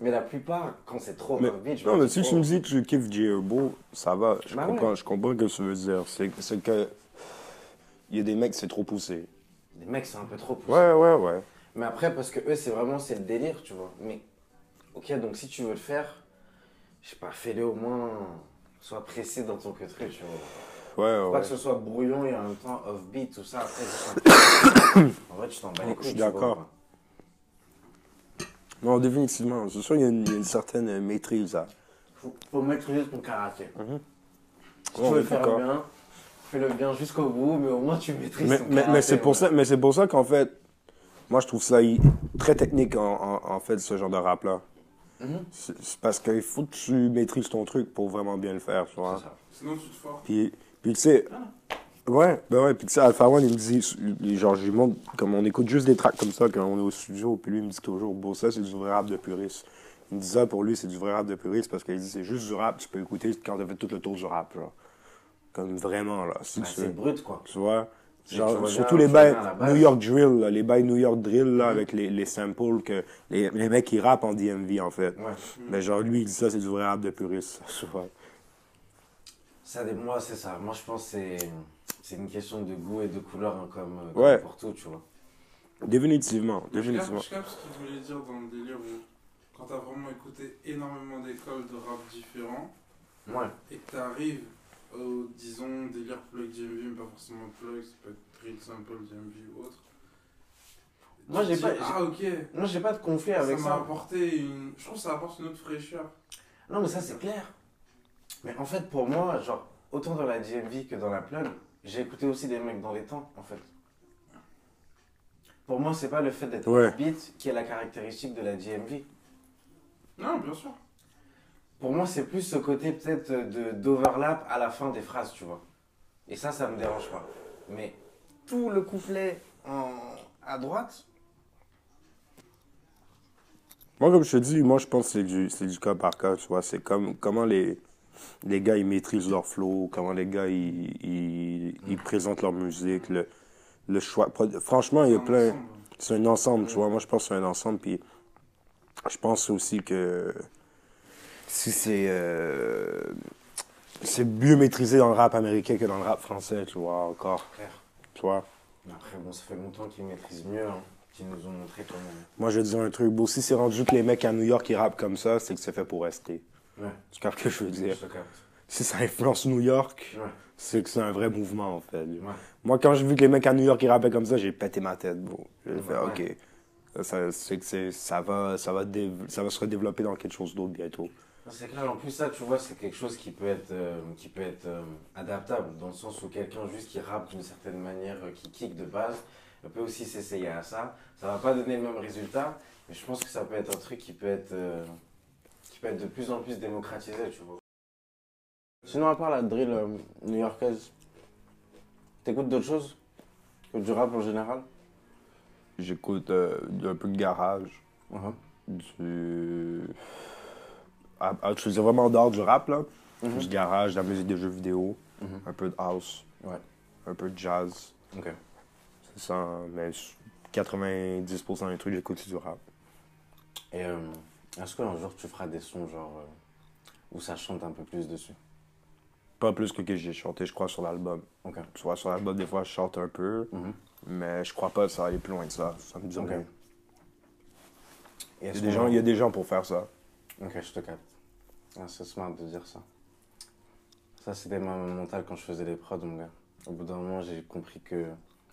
Mais la plupart, quand c'est trop Mais- je Non, mais si tu oh, me dis que tu kiffes G-Herbo, ça va. Je Bah comprends, ouais. je comprends ce que tu veux dire. C'est que. Il y a des mecs, c'est trop poussé. Les mecs, c'est un peu trop poussé. Ouais, ouais, ouais. Mais après, parce que eux, c'est vraiment, c'est le délire, tu vois. Mais, ok, donc si tu veux le faire, je sais pas, fais-le au moins, sois précis dans ton cutru, tu vois. Ouais, ouais. Pas que ce soit brouillon et en même temps offbeat, tout ça. Après, en vrai, tu t'en bats les Je couilles. suis tu vois, d'accord. Non, définitivement. C'est sûr, il y, a une, il y a une certaine euh, maîtrise à. Faut, faut maîtriser ton karaté. Mhm. Si Ouais, tu veux faire bien, fais-le bien jusqu'au bout, mais au moins tu maîtrises Mais, ton mais, karaté. mais c'est pour ouais. ça, pour ça qu'en fait, moi je trouve ça très technique en, en, en fait ce genre de rap là. Mhm. C'est parce qu'il faut que tu maîtrises ton truc pour vraiment bien le faire, tu vois. C'est ça. Sinon, tu te forces. Puis, puis tu sais, ouais, ben ouais, puis tu sais, Alpha One il me dit, genre je lui montre comme on écoute juste des tracks comme ça quand on est au studio, puis lui il me dit toujours, bon ça c'est du vrai rap de puriste. Il me dit ça pour lui c'est du vrai rap de puriste parce qu'il dit c'est juste du rap, tu peux écouter quand t'as fait tout le tour du rap, genre. Comme vraiment là. Bah, c'est brut, quoi. tu vois? Genre, surtout les bails. New York Drill, là, les bails New York Drill, là, avec les, les samples que les, les mecs qui rappent en DMV, en fait. Ouais. Mais genre, lui, il dit ça, c'est du vrai rap de puriste, tu vois. Ça, moi, c'est ça. Moi, je pense que c'est, c'est une question de goût et de couleur, hein, comme, euh, Ouais. pour tout, tu vois. Définitivement, Je capte, définitivement. je capte ce qu'il voulait dire dans le délire où, quand t'as vraiment écouté énormément d'écoles de rap différents, Ouais. et que t'arrives au, disons, délire plug DMV, mais pas forcément plug, ça peut être Drill Sample, DMV ou autre. Moi, j'ai pas- Ah, ok. Moi, j'ai pas de conflit avec ça m'a apporté une. Je trouve que ça apporte une autre fraîcheur. Non, mais ça, c'est clair. Mais en fait, pour moi, genre, autant dans la DMV que dans la plug, j'ai écouté aussi des mecs dans les temps, en fait. Pour moi, c'est pas le fait d'être Ouais. beat qui est la caractéristique de la DMV. Non, bien sûr. Pour moi, c'est plus ce côté peut-être de d'overlap à la fin des phrases, tu vois. Et ça, ça me dérange pas. Mais tout le couplet en... à droite, Moi, comme je te dis, moi, je pense que c'est du, c'est du cas par cas, tu vois. C'est comme comment les, les gars, ils maîtrisent leur flow, comment les gars, ils, ils, ils présentent leur musique, le, le choix. Franchement, il y a plein... C'est un ensemble, tu vois. Moi, je pense que c'est un ensemble. Puis, je pense aussi que si c'est euh, c'est mieux maîtrisé dans le rap américain que dans le rap français, tu vois, encore. Tu vois? Après, bon, ça fait longtemps qu'ils maîtrisent mieux, hein, qu'ils nous ont montré comment. Moi, je vais te dire un truc. Si c'est rendu que les mecs à New York, ils rappent comme ça, c'est que c'est fait pour rester. Ouais, Tu captes ce que je veux dire? Si ça influence New York, Ouais, c'est que c'est un vrai mouvement, en fait. ouais. Moi, quand j'ai vu que les mecs à New York, ils rappaient comme ça, j'ai pété ma tête, bro. J'ai Ouais, fait. OK. Ça, c'est que c'est- ça, va, ça, va ça va se redévelopper dans quelque chose d'autre bientôt. C'est clair, en plus ça, tu vois, c'est quelque chose qui peut être, euh, qui peut être euh, adaptable, dans le sens où quelqu'un juste qui rappe d'une certaine manière, euh, qui kick de base, peut aussi s'essayer à ça. Ça va pas donner le même résultat, mais je pense que ça peut être un truc qui peut être, peut être de plus en plus démocratisé, tu vois. Sinon, à part la drill euh, new-yorkaise, t'écoutes d'autres choses que du rap en général? J'écoute euh, un peu de garage, Mhm. du. Ah, ah, je faisais vraiment d'art du rap, là. Mhm. Du garage, de la musique de jeux vidéo, Mhm. un peu de house, Ouais. un peu de jazz. Ok. C'est ça, mais 90% des trucs, j'écoute du rap. Et euh, est-ce qu'un jour tu feras des sons genre euh, où ça chante un peu plus dessus? Pas plus que que j'ai chanté, je crois, sur l'album. Ok. Vois, sur l'album, des fois, je chante un peu, Mhm. mais je crois pas que ça va aller plus loin que ça. Ça me dit Ok. rien. Et Il y, a des gens, il y a des gens pour faire ça. Ok, je te capte. Ah, c'est smart de dire ça. Ça, c'était ma mentale quand je faisais les prods, mon gars. Au bout d'un moment, j'ai compris que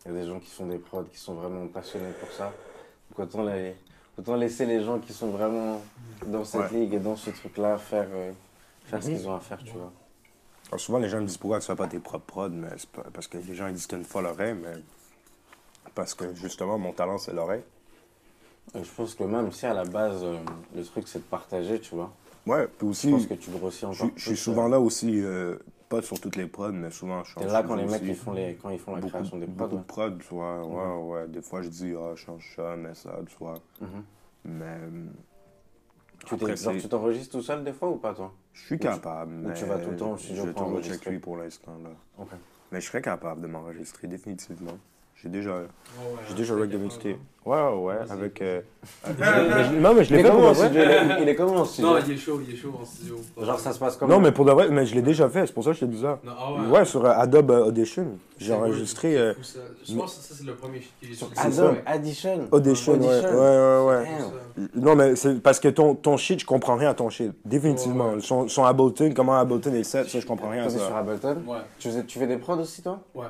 y a des gens qui font des prods qui sont vraiment passionnés pour ça. Donc autant, les- autant laisser les gens qui sont vraiment dans cette ligue et dans ce truc-là faire, euh, faire ce Mhm. qu'ils ont à faire, tu vois. Alors, souvent, les gens me disent pourquoi tu fais pas tes propres prods, mais c'est pas- parce que les gens ils disent que t'as une folle oreille, mais parce que justement, mon talent, c'est l'oreille. Et je pense que même si à la base, euh, le truc c'est de partager, tu vois. Ouais, puis Je aussi, pense que tu grossis je, encore. je suis plus, souvent euh, là aussi, euh, pas sur toutes les prods, mais souvent je change. T'es là quand les mecs ils font, les, quand ils font la beaucoup, création des prods. beaucoup de prods, tu vois. Ouais, ouais. Des fois, je dis, ah, change ça, mets ça, tu vois. Mhm. Mais. euh, Tu c'est- tu t'enregistres tout seul des fois ou pas toi? Je suis tu- capable, ou mais. tu vas tout le temps au studio Je pour toujours check lui pour l'instant, là. Ok. Mais je serais capable de m'enregistrer, définitivement. J'ai déjà, Ouais, ouais, j'ai déjà truc de mixtape. Ouais, ouais, avec. euh, mais je- non, mais je l'ai fait pour de vrai. Il est- comment en Non, il est chaud, il est chaud en studio. Genre ça se passe comment? Non, mais pour de vrai, mais je l'ai déjà fait, c'est pour ça que je te dis ça. Non, ah ouais. Ouais, sur euh, Adobe euh, Audition. C'est J'ai enregistré c'est euh, fou, ça. Je pense que ça, c'est le premier shit qui est Sur Adobe Addition. Audition, ouais. Audition. Ouais, ouais, ouais. Damn. Non, mais c'est parce que ton, ton shit, je comprends rien à ton shit. Définitivement. Ouais, ouais. Son, son Ableton, comment Ableton est set, ça, je comprends rien à t'es sur ça. Ableton Ouais, tu, faisais- tu fais des prods aussi toi? Ouais.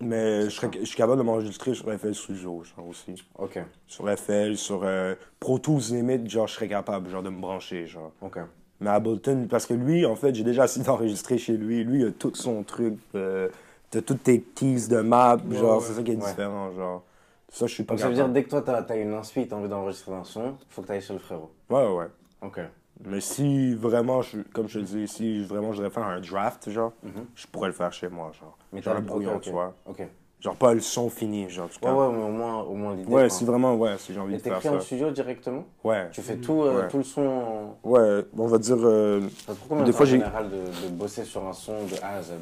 Mais je, serais- je suis capable de m'enregistrer sur FL Studio, genre aussi. Ok, Sur FL, sur euh, Pro Tools Limit, genre, je serais capable, genre, de me brancher, genre. ok. Mais Ableton, parce que lui, en fait, j'ai déjà essayé d'enregistrer chez lui. Lui, il a tout son truc. Euh, T'as toutes tes keys de map, Ouais, genre, ouais. c'est ça qui est différent, genre. Ça, je suis pas Donc ça veut dire dès que toi t'as as une inspi, t'as envie d'enregistrer un son, faut que t'ailles chez le frérot. Ouais, ouais. Ok. Mais si vraiment, je, comme je te dis, si vraiment je devrais faire un draft, genre, Mhm. je pourrais le faire chez moi, genre. Mais genre le brouillon, ok, ok. tu vois. Genre pas le son fini, genre, tu Ouais, vois. ouais, mais au moins, au moins l'idée. Ouais, si vraiment, ouais, si j'ai envie Et de faire t'écris en ça. studio directement? Ouais. Tu fais tout, euh, Ouais. tout le son en... Ouais, on va dire, euh, Ça te prend combien Des fois, en général de, de bosser sur un son de A à Z?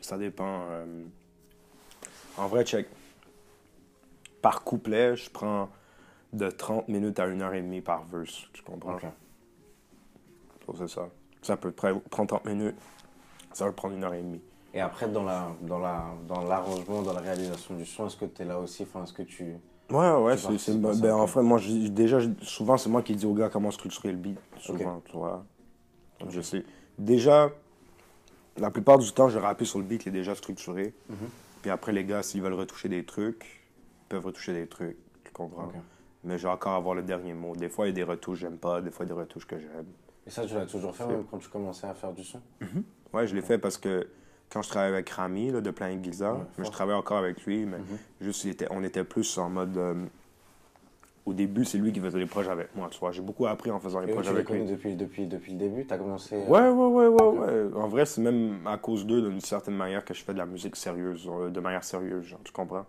Ça dépend. euh, En vrai, check. Par couplet, je prends de 30 minutes à 1h30 par verse, tu comprends? C'est ça. Ça peut près- prendre 30 minutes. Ça va prendre une heure et demie. Et après, dans la dans la dans l'arrangement, dans la réalisation du son, est-ce que tu es là aussi? Enfin, est-ce que tu. Ouais, ouais, Tu c'est, ben, ben, en fait, moi, je- déjà, je- souvent, c'est moi qui dis aux gars comment structurer le beat. Souvent, tu vois. Donc, je sais. Déjà, la plupart du temps, je rapper sur le beat qui est déjà structuré. Mhm. Puis après, les gars, s'ils veulent retoucher des trucs, ils peuvent retoucher des trucs. Tu comprends? Mais je vais encore avoir le dernier mot. Des fois, il y a des retouches que j'aime pas, des fois, il y a des retouches que j'aime. Et ça, tu l'as toujours fait, même quand tu commençais à faire du son? Ouais, je l'ai fait parce que quand je travaillais avec Rami là, de Ouais, mais je travaille encore avec lui, mais Mhm. juste était- on était plus en mode. euh, au début, c'est lui qui faisait les projets avec moi, tu vois. J'ai beaucoup appris en faisant les projets avec lui. depuis, depuis, depuis le début? Tu as commencé. euh, Ouais, ouais, ouais, ouais, ouais. En vrai, c'est même à cause d'eux, d'une certaine manière, que je fais de la musique sérieuse, euh, de manière sérieuse, genre, tu comprends?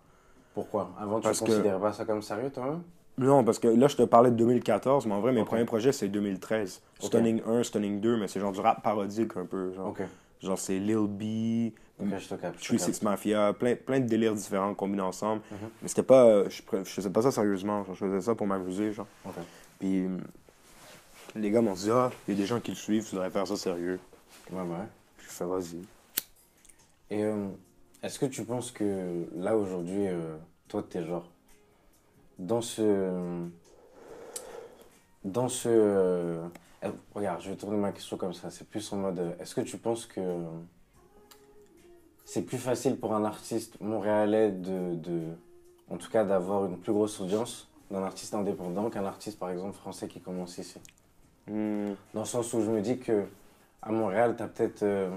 Pourquoi? Avant, tu que- considérais pas ça comme sérieux, toi-même? Non, parce que là, je te parlais de 2014, mais en vrai, mes premiers projets, c'est 2013. Ok. Stunning 1, Stunning 2, mais c'est genre du rap parodique un peu. Genre, genre c'est Lil B, 3 Six Mafia, plein, plein de délires différents combinés ensemble. Mhm. Mais c'était pas. euh, Je, je faisais pas ça sérieusement. genre, je faisais ça pour m'amuser, genre. Puis les gars m'ont dit Ah, il y a des gens qui le suivent, tu devrais faire ça sérieux. Ouais, ouais. Je fais vas-y. Et euh, est-ce que tu penses que là aujourd'hui, euh, toi, t'es genre dans ce. Dans ce. euh, regarde, je vais tourner ma question comme ça. C'est plus en mode. euh, Est-ce que tu penses que c'est plus facile pour un artiste montréalais de. de en tout cas, d'avoir une plus grosse audience d'un artiste indépendant qu'un artiste, par exemple, français qui commence ici? Hmm, Dans le sens où je me dis que à Montréal, tu as peut-être euh,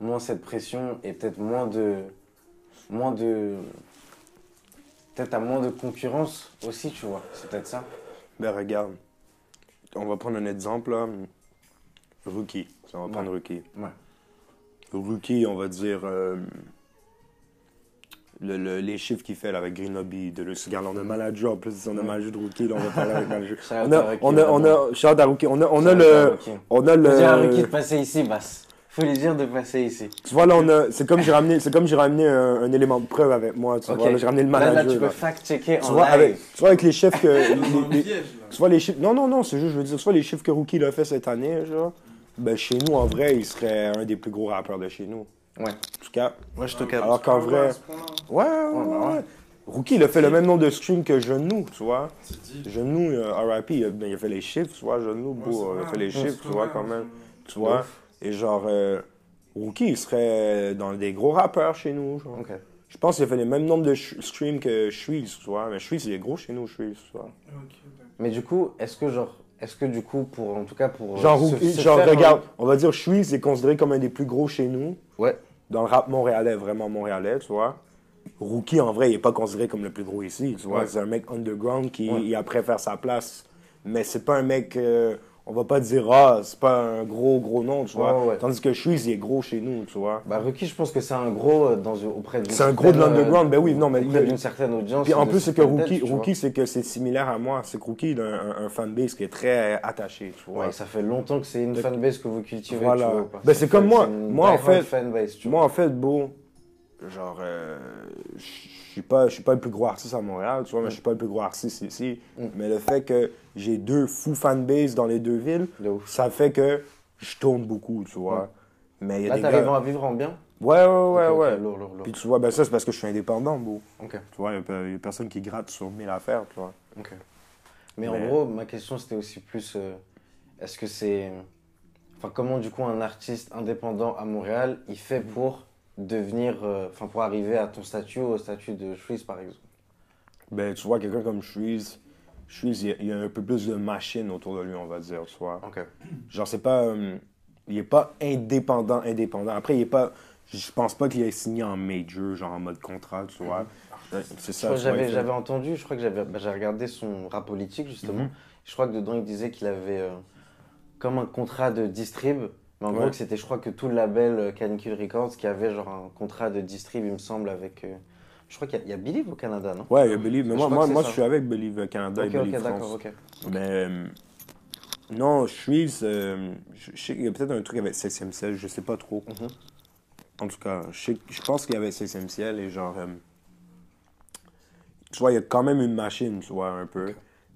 moins cette pression et peut-être moins de. moins de. Peut-être à moins de concurrence aussi, tu vois. C'est peut-être ça. Ben regarde. On va prendre un exemple là. Rookie. On va prendre Rookie. Ouais. Rookie, on va dire. euh, le- le- les chiffres qu'il fait là, avec Green de le regarde, on a manager, en plus on a manager de Rookie, là, on va parler avec manager. On a, on a, on a, on a, on Shout a le, on a le, Rookie de passer ici, Bass. Faut lui dire de passer ici. tu vois là, on a, c'est comme j'ai ramené, c'est comme j'ai ramené un, un élément de preuve avec moi, tu vois, là, j'ai ramené le Là, manager. là, tu peux là. fact-checker Tu en vois, live. avec, tu vois, avec les chiffres que, les- les- là. tu vois les chiffres, non, non, non, c'est juste, je veux dire, tu vois les chiffres que Rookie l'a fait cette année, genre, ben chez nous, en vrai, il serait un des plus gros rappeurs de chez nous. Ouais. En tout cas, Moi, je te Ah, Alors qu'en ah ouais, vrai- Ouais, ouais, Ouais, bah ouais. ouais. Rookie, il a fait le même nombre de streams que Genou, tu vois. Genou, euh, RIP, il a, ben, il a fait les chiffres, tu vois. Genou, Ouais, beau, euh, il a fait les chiffres, tu vois, quand même. Tu vois? Et genre, euh, Rookie, il serait dans des gros rappeurs chez nous, genre. Ok. Je pense qu'il a fait le même nombre de streams que Shreeze, tu vois. Mais Shreeze, il est gros chez nous, Shreeze, tu vois. Ok, d'accord. Mais du coup, est-ce que genre. Est-ce que du coup, pour. En tout cas, pour. euh, Genre, se- Rookie- se genre un- regarde, on va dire Shreeze est considéré comme un des plus gros chez nous. Ouais. Dans le rap montréalais, vraiment montréalais, tu vois. Rookie, en vrai, il n'est pas considéré comme le plus gros ici, tu vois. Ouais. C'est un mec underground qui Ouais. il après faire sa place. Mais c'est pas un mec, euh, on va pas dire, ah, c'est pas un gros, gros nom, tu vois. Ouais, ouais, ouais. Tandis que Shreeze, il est gros chez nous, tu vois. Bah, Rookie, je pense que c'est un gros euh, dans, auprès d'une C'est un gros de l'underground, euh, ben oui, non, mais. auprès d'une certaine audience. Puis en de plus, c'est que Rookie, c'est que c'est similaire à moi. C'est que Rookie, il a un, un fanbase qui est très euh, attaché, tu vois. Ouais, ça fait longtemps que c'est une fanbase que vous cultivez. Voilà. tu vois. Ben, c'est comme moi. une Moi, en fait- fanbase, tu Moi, en fait, beau, genre, euh, je suis pas, je suis pas le plus gros artiste à Montréal, tu vois, mais je suis pas le plus gros artiste ici. Mm. Mais le fait que j'ai deux fous fanbase dans les deux villes, ça fait que je tourne beaucoup, tu vois. Mais il y a Là, des t'arrives gars... à vivre en bien? Ouais, ouais, ouais, ouais. Lourd, lourd, lourd. Puis tu vois, ben ça, c'est parce que je suis indépendant, beau. Tu vois, il y, a personne qui gratte sur mille affaires, tu vois. ok. Mais, en gros, ma question, c'était aussi plus... euh, Est-ce que c'est... Enfin, comment, du coup, un artiste indépendant à Montréal, il fait Mm. pour devenir... euh, Enfin, pour arriver à ton statut, au statut de Shreeze, par exemple Ben, tu vois, quelqu'un comme Shreeze, Shreeze, il y a- il y, a un peu plus de machine autour de lui, on va dire, tu vois. Ok. Genre, c'est pas. euh, il est pas indépendant, indépendant. Après, il est pas. Je pense pas qu'il ait signé en major, genre en mode contrat, tu vois. Euh, C'est Je ça. J'avais j'avais entendu, je crois que j'avais bah, j'ai regardé son rap politique justement. Mhm. Je crois que dedans il disait qu'il avait euh, comme un contrat de distrib, mais en Ouais. gros c'était je crois que tout le label euh, Canicule Records qui avait genre un contrat de distrib il me semble avec. euh, je crois qu'il y, a- il y a Believe au Canada non? Ouais, il y a Believe. Mais Je moi, crois moi, moi je suis avec Believe Canada Ok et Believe ok France. d'accord ok. Mais. euh, non, euh, je je sais qu'il y a peut-être un truc avec 16e ciel, je sais pas trop. Mhm. En tout cas, je, je pense qu'il y avait 16e ciel et genre. euh, tu vois, il y a quand même une machine, tu vois, un peu.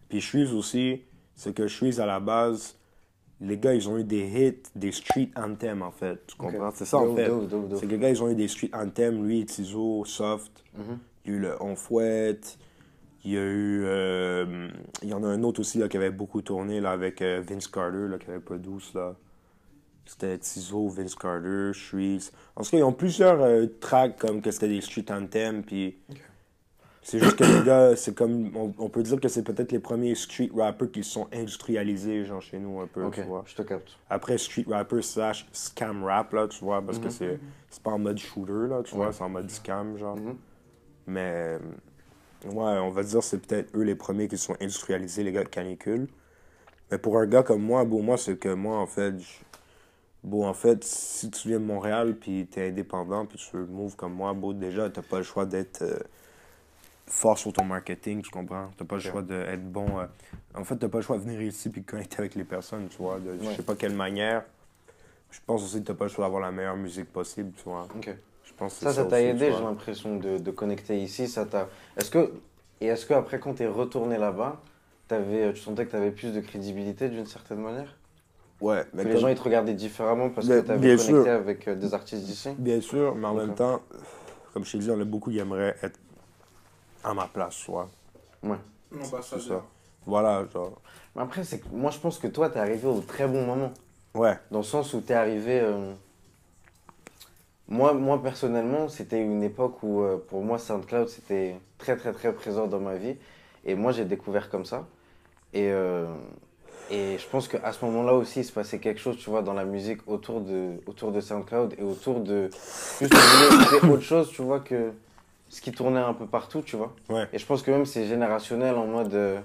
Puis Shreeze aussi, c'est que Shreeze à la base, les gars, ils ont eu des hits, des street anthems, en fait. Tu comprends? C'est ça, en fait. C'est que les gars, ils ont eu des street anthems. Lui, Tizo, Soft. Mhm. Il y a eu le On Fouette. Il y a eu. euh, il y en a un autre aussi là, qui avait beaucoup tourné là, avec euh, Vince Carter, là, qui avait pas douce. là. C'était Tizo, Vince Carter, Shreeze. En tout cas, ils ont plusieurs euh, tracks comme que c'était des street anthems. Puis. C'est juste que les gars, c'est comme. On, on peut dire que c'est peut-être les premiers street rappers qui sont industrialisés, genre chez nous un peu, tu vois. je te capte. Après, street rapper slash scam rap, là, tu vois, parce que c'est c'est pas en mode shooter, là, tu vois, c'est en mode scam, genre. Mhm. Mais, ouais, on va dire c'est peut-être eux les premiers qui sont industrialisés, les gars de canicule. Mais pour un gars comme moi, bon, moi, c'est que moi, en fait, je- bon, en fait, si tu viens de Montréal, puis t'es indépendant, puis tu veux move comme moi, bon, déjà, t'as pas le choix d'être euh, fort sur ton marketing, tu comprends? T'as pas le choix d'être bon. euh, En fait, t'as pas le choix de venir ici puis de connecter avec les personnes, tu vois, de je Ouais. sais pas quelle manière. Je pense aussi que t'as pas le choix d'avoir la meilleure musique possible, tu vois. Je pense que Ça, ça t'a tu aidé, j'ai l'impression, de, de connecter ici. Ça t'a. Est-ce que et est-ce que après quand t'es retourné là-bas, tu sentais que t'avais plus de crédibilité d'une certaine manière? Ouais, Que mais les comme- gens ils te regardaient différemment parce Bien- que t'avais bien connecté sûr. avec euh, des artistes d'ici? Bien sûr, mais en même temps, comme je en a beaucoup qui aimeraient être à ma place, tu vois. L'ambassadeur. ça. Voilà, genre. Mais après, c'est que moi je pense que toi t'es arrivé au très bon moment. Ouais, Dans le sens où t'es arrivé. euh, Moi, moi personnellement, c'était une époque où euh, pour moi SoundCloud c'était très très très présent dans ma vie. Et moi j'ai découvert comme ça. Et, euh, et je pense qu'à ce moment-là aussi il se passait quelque chose, tu vois, dans la musique autour de, autour de SoundCloud et autour de. Juste on voulait écouter autre chose, tu vois, que ce qui tournait un peu partout, tu vois. ouais. Et je pense que même c'est générationnel en mode euh,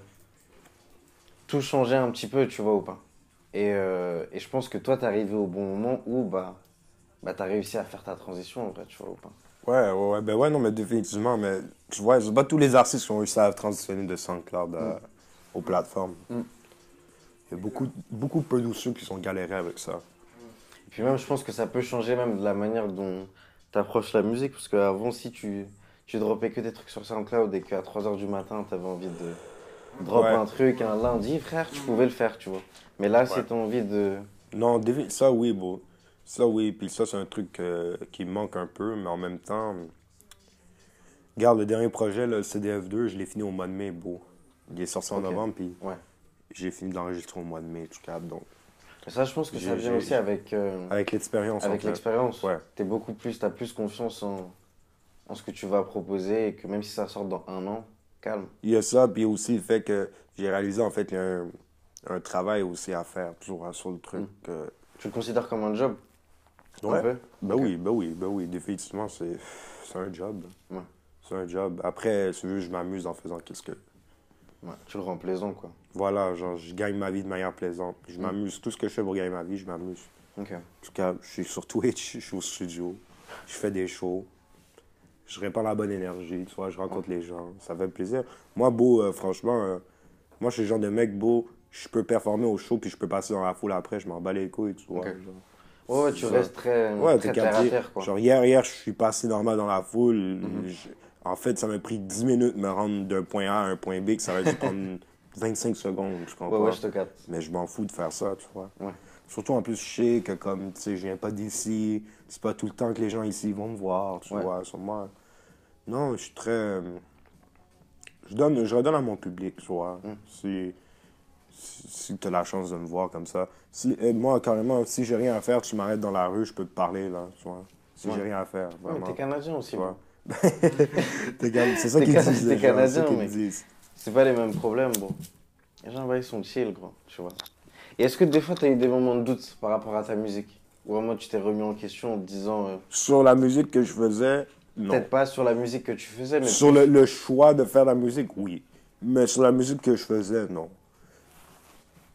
tout changer un petit peu, tu vois ou pas. Et, euh, et je pense que toi, t'es arrivé au bon moment où bah, bah t'as réussi à faire ta transition en vrai, tu vois ou pas. Ouais, ouais, ouais, ben ouais, non, mais définitivement, mais tu vois, c'est pas tous les artistes qui ont réussi à transitionner de SoundCloud à- aux plateformes. Mm. Il y a beaucoup, beaucoup de producers qui sont galérés avec ça. Et puis même, je pense que ça peut changer même de la manière dont t'approches la musique, parce qu'avant, si tu, tu dropais que des trucs sur SoundCloud et qu'à 3h du matin, t'avais envie de drop Ouais. un truc un lundi, frère, tu pouvais le faire, tu vois. Mais là, si Ouais. t'as envie de... Non, ça oui, bon. Ça oui, puis ça c'est un truc euh, qui me manque un peu, mais en même temps, regarde le dernier projet, là, le CDF2, je l'ai fini au mois de mai, beau. Il est sorti en novembre, puis Ouais. j'ai fini de l'enregistrer au mois de mai, tu captes, donc. Ça, je pense que ça vient aussi avec... euh, Avec l'expérience, en Avec fait. l'expérience, Ouais. t'es beaucoup plus, t'as plus confiance en, en ce que tu vas proposer et que même si ça sort dans un an, calme. Il y a ça, puis aussi le fait que j'ai réalisé, en fait, qu'il y a un, un travail aussi à faire, toujours hein, sur le truc. Mm. euh, Tu le considères comme un job? Ouais. Un peu? Ben oui, ben oui, ben oui, définitivement, c'est un job. Ouais. C'est un job. Après, si veux, je m'amuse en faisant qu'est-ce que... Ouais, tu le rends plaisant, quoi. Voilà, genre, je gagne ma vie de manière plaisante. Je Mm. m'amuse. Tout ce que je fais pour gagner ma vie, je m'amuse. Ok. En tout cas, je suis sur Twitch, je suis au studio, je fais des shows, je répands la bonne énergie, tu vois, je rencontre les gens, ça fait plaisir. Moi, beau, euh, franchement, euh, moi, je suis le genre de mec, beau, je peux performer au show, puis je peux passer dans la foule après, je m'en bats les couilles, tu vois. Ok. genre. Ouais, ouais, tu Ça. restes très, Ouais, très terre à terre, quoi. Genre, hier, hier, je suis passé normal dans la foule. Mhm. Je- En fait, ça m'a pris 10 minutes de me rendre d'un point A à un point B, que ça va dû prendre 25 secondes, je ouais, comprends. ouais, je te capte. Mais je m'en fous de faire ça, tu vois. Ouais. Surtout en plus, je sais que comme, tu sais, je viens pas d'ici, c'est pas tout le temps que les gens ici vont me voir, tu Ouais. vois. Sur moi. Non, je suis très. euh, Je, donne, je redonne à mon public, tu vois. Mm. Si, si, si tu as la chance de me voir comme ça. Si, euh, moi, carrément, si j'ai rien à faire, tu m'arrêtes dans la rue, je peux te parler, là, tu vois. Si Ouais. j'ai rien à faire, Ouais, mais vraiment. t'es canadien aussi, bro. can- c'est ça qu'ils disent. t'es les gens, canadien, c'est pas les mêmes problèmes, bon. Les gens, bah, ils sont chill, gros, tu vois. Et est-ce que des fois, t'as eu des moments de doute par rapport à ta musique? Ou vraiment, tu t'es remis en question en te disant, euh, Sur la musique que je faisais, non. peut-être pas sur la musique que tu faisais, mais Sur le, le choix de faire la musique, oui. Mais sur la musique que je faisais, non.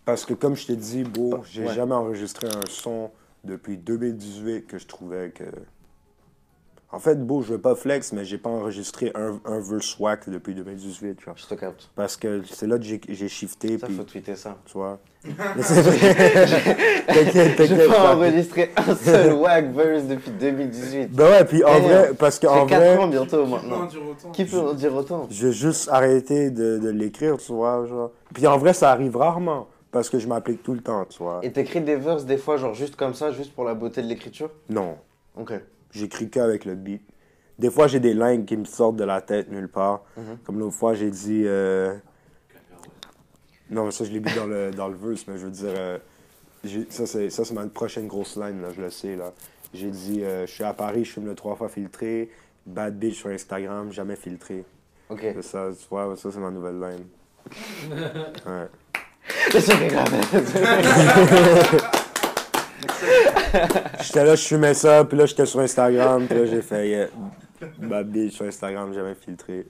Parce que comme je t'ai dit, beau, j'ai Ouais. jamais enregistré un son depuis 2018 que je trouvais que... En fait, beau, je veux pas flex, mais j'ai pas enregistré un, un verse whack depuis 2018, tu vois. je te capte. Parce que c'est là que j'ai j'ai shifté, Ça, puis, faut tweeter ça. tu vois. Mais c'est vrai. T'inquiète, J'ai t'inquiète. pas pas. enregistré un seul wack verse depuis 2018. Ben ouais, puis en vrai, parce Ça qu'en fait 4 vrai... ans bientôt Qui peut en maintenant. dire autant? Qui peut en dire autant? J'ai juste arrêté de, de l'écrire, tu vois, genre. Puis en vrai, ça arrive rarement. parce que je m'applique tout le temps, tu vois. Et t'écris des verses des fois, genre juste comme ça, juste pour la beauté de l'écriture? Non, Ok. J'écris qu'avec le beat. Des fois, j'ai des lignes qui me sortent de la tête nulle part. Mhm. Comme l'autre fois, j'ai dit. euh, Non, mais ça, je l'ai mis dans le, dans le verse, mais je veux dire. euh, Ça, c'est ça, c'est ma prochaine grosse line, là, je le sais. là. J'ai dit euh, Je suis à Paris, je fume le trois fois filtré. Bad bitch sur Instagram, jamais filtré. Ok. C'est ça, tu vois, ça, c'est ma nouvelle line. Ouais. J'étais là, je fumais ça, puis là, j'étais sur Instagram, puis là, j'ai fait yeah, bitch sur Instagram, jamais filtré.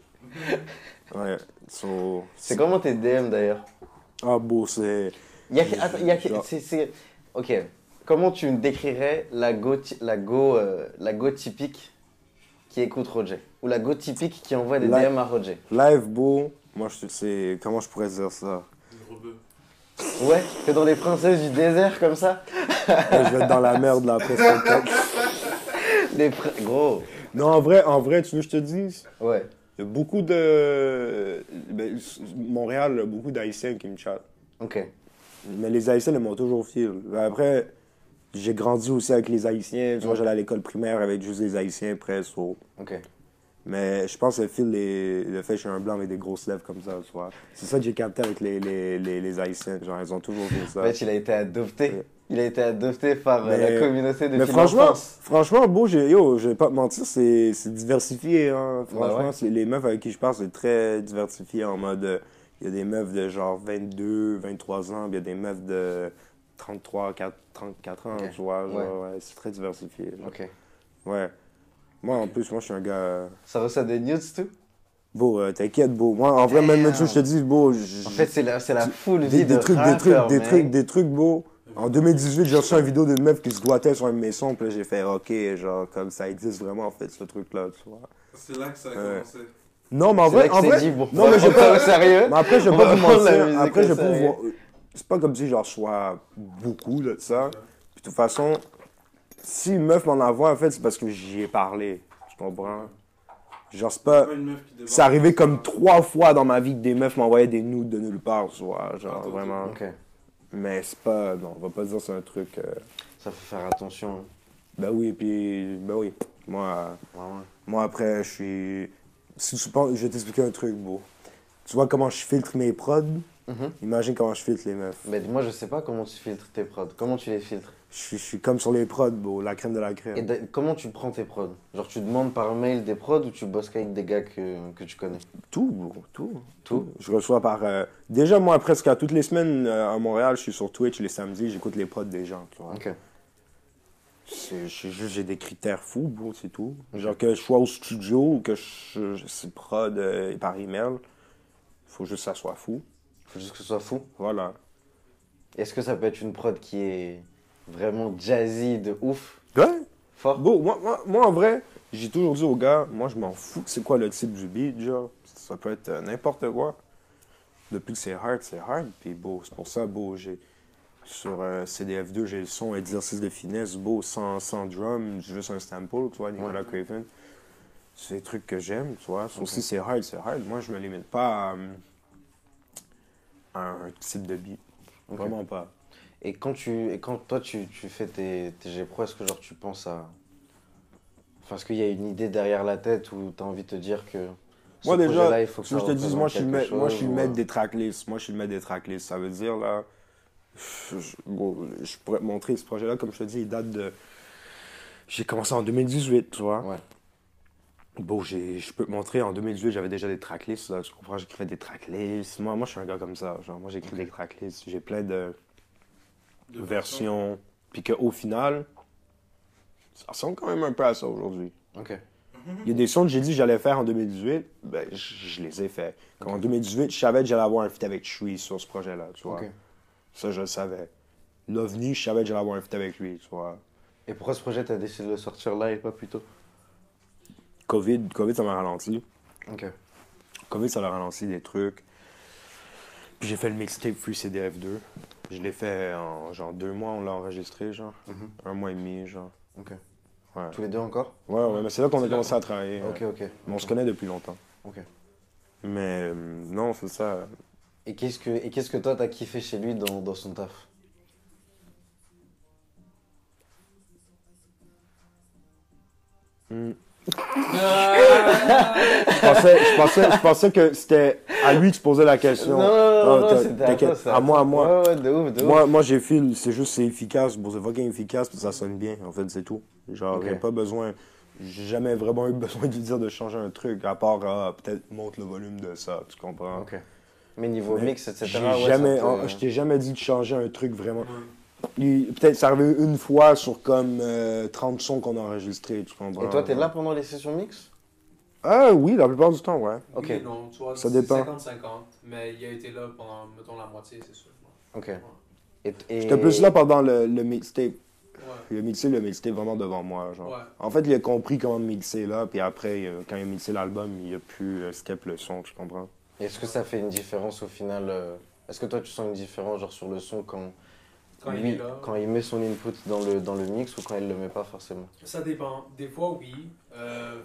Ouais, so, C'est comment tes DM d'ailleurs? Ah, beau, c'est. Il y a, attends, il y a, Genre- c'est, c'est- Ok. Comment tu me décrirais la go, la go, euh, la go typique qui écoute Roger? Ou la go typique qui envoie des DM à Roger? Live beau, moi, je sais. Comment je pourrais dire ça? Ouais, t'es dans les princesses du désert comme ça Je vais être dans la merde, là, après. Des pr- Gros. Non, en vrai, en vrai, tu veux que je te dise? Ouais. Il y a beaucoup de. ben, Montréal, il y a beaucoup d'Haïtiens qui me chattent. Ok. Mais les Haïtiens, ils m'ont toujours fil. Après, j'ai grandi aussi avec les Haïtiens. Tu vois, j'allais à l'école primaire avec juste les Haïtiens presque. so. Ok. Mais je pense que le fil, les- le fait que je suis un blanc avec des grosses lèvres comme ça, tu vois. C'est ça que j'ai capté avec les, les, les, les Haïtiens. Genre, ils ont toujours fait ça. En fait, il a été adopté. Ouais. Il a été adopté par euh, Mais- la communauté de Mais franchement, franchement, beau, yo, je vais pas te mentir, c'est, diversifié, hein. Franchement, ouais. c'est- les meufs avec qui je parle, c'est très diversifié en mode, il y a des meufs de genre 22, 23 ans, puis il y a des meufs de 33, 4, 34 ans, tu vois, Ouais. ouais, c'est très diversifié. genre. Ok. Ouais. Moi, en plus, moi, je suis un gars, euh, Ça reçoit des nudes, tout? Beau, euh, t'inquiète, beau. Moi, en vrai, même, tu sais, je te dis, beau, j- En fait, c'est la, c'est la full des, vie des de trucs, des trucs, des trucs, des trucs beaux. En 2018, j'ai reçu une vidéo d'une meuf qui se squattait sur un maison, puis là, j'ai fait, ok, genre, comme ça existe vraiment, en fait, ce truc-là, tu vois. C'est là que ça a Ouais. commencé. Non, mais en là vrai, que en c'est vrai, dit, bon, non, mais je pas sérieux? mais après, je vais pas vous mentir, après, je vais pas vous voir, c'est pas comme si, genre, je sois beaucoup, là, de ça. Puis, de toute façon, si une meuf m'en envoie, en fait, c'est parce que j'y ai parlé, tu comprends? Genre, c'est pas... C'est arrivé comme trois fois dans ma vie que des meufs m'envoyaient des nudes de nulle part, tu vois, genre, Attends, vraiment. Mais c'est pas, non, on va pas dire que c'est un truc... euh, Ça faut faire attention. hein. Ben oui, puis, ben oui, moi... Vraiment. Moi, après, je suis. Si tu penses, je vais t'expliquer un truc, beau. Tu vois comment je filtre mes prods? Mhm. Imagine comment je filtre les meufs. Mais moi, je sais pas comment tu filtres tes prods. Comment tu les filtres? Je suis, je suis comme sur les prods, beau, la crème de la Et crème. d'a- comment tu prends tes prods? Genre, tu demandes par mail des prods ou tu bosses qu'avec des gars que, que tu connais? Tout, beau, tout. Tout? Je reçois par. euh, Déjà, moi, presque à toutes les semaines euh, à Montréal, je suis sur Twitch les samedis, j'écoute les prods des gens, tu vois. Ok. C'est c'est juste, j'ai des critères fous, c'est tout. Genre que je sois au studio ou que je, je prod euh, par email, faut juste que ça soit fou. Faut juste que ce soit fou. Voilà. Est-ce que ça peut être une prod qui est vraiment jazzy de ouf? Ouais, Fort? Bon, moi, moi, moi, en vrai, j'ai toujours dit aux gars, moi, je m'en fous c'est quoi le type du beat, genre. Ça peut être euh, n'importe quoi. Depuis que c'est hard, c'est hard. Puis, beau, c'est pour ça, beau, j'ai. Sur euh, CDF2, j'ai le son exercice de finesse, beau, sans, sans drum, juste un sample, tu vois, Nicolas Craven. C'est des trucs que j'aime, tu vois. Sauf si c'est hard, c'est hard. Moi, je me limite pas à, euh, à un type de beat. Vraiment pas. Et quand, tu, et quand toi, tu, tu fais tes, tes G-Pro, est-ce que genre tu penses à... Enfin, est-ce qu'il y a une idée derrière la tête où tu as envie de te dire que... ce Moi, déjà, il faut que que je te dise, moi je, suis le maître, moi, je suis le chose, maître des tracklists. Moi, je suis le maître des tracklists. Ça veut dire, là. Je, je- bon, je pourrais te montrer ce projet-là, comme je te dis, il date de. J'ai commencé en 2018, tu vois. Ouais. Bon, j'ai- je peux te montrer, en 2018, j'avais déjà des tracklists, là. Tu comprends, j'écrivais des tracklists. Moi, moi, je suis un gars comme ça. Genre, moi, j'écris des tracklists. J'ai plein de De versions. Puis qu'au final, ça ressemble quand même un peu à ça aujourd'hui. Ok. Il y a des sons que j'ai dit que j'allais faire en 2018, ben, je, je les ai faits. En 2018, je savais que j'allais avoir un feat avec Shui sur ce projet-là, tu vois. Ça, je le savais. L'OVNI, je savais que j'allais avoir un feat avec lui, tu vois. Et pourquoi ce projet, t'as décidé de le sortir là et pas plus tôt? Covid, Covid, ça m'a ralenti. Ok. Covid, ça a ralenti des trucs. Puis j'ai fait le mixtape Free CDF2. Je l'ai fait en genre deux mois, on l'a enregistré, genre. Mhm. Un mois et demi, genre. Ok. Ouais, Tous les deux encore? Ouais, ouais, mais c'est là qu'on a commencé à travailler. Ok, ok. Mais on se connaît depuis longtemps. Ok. Mais euh, non, c'est ça. Et qu'est-ce que, et qu'est-ce que toi, t'as kiffé chez lui dans, dans son taf? Hmm. Je pensais, je pensais, je pensais que c'était à lui que tu posais la question. Non, non, non, Non, à t'inquiète. c'est À moi, à moi. Ouais, ouais, de ouf, de ouf. Moi, moi j'ai fil, c'est juste c'est efficace, bon, c'est fucking efficace, puis ça sonne bien, en fait, c'est tout. Genre, Ok. j'ai pas besoin, j'ai jamais vraiment eu besoin de lui dire de changer un truc, à part, ah, peut-être monte le volume de ça, tu comprends? Ok. Mais niveau Mais mix, etc. J'ai ouais, jamais, te- en- je t'ai jamais dit de changer un truc vraiment. Peut-être ça arrivé une fois sur comme euh, 30 sons qu'on a enregistrés, tu comprends? Et toi, t'es là pendant les sessions mix? Ah oui, la plupart du temps, ouais. Ok. Oui et non, tu vois, Ça dépend. 50-50, mais il a été là pendant, mettons, la moitié, c'est sûr. Ok. Ouais. Et, et- J'étais plus là pendant le, le mixtape. Ouais. A mixé le mixtape vraiment devant moi, genre. Ouais. En fait, il a compris comment mixer là, puis après, euh, quand il a mixé l'album, il a pu euh, skip le son, tu comprends? Est-ce que ça fait une différence au final euh, Est-ce que toi, tu sens une différence genre sur le son quand, Quand il lui- est là. quand il met son input dans le, dans le mix ou quand il le met pas forcément Ça dépend. Des fois, oui. euh,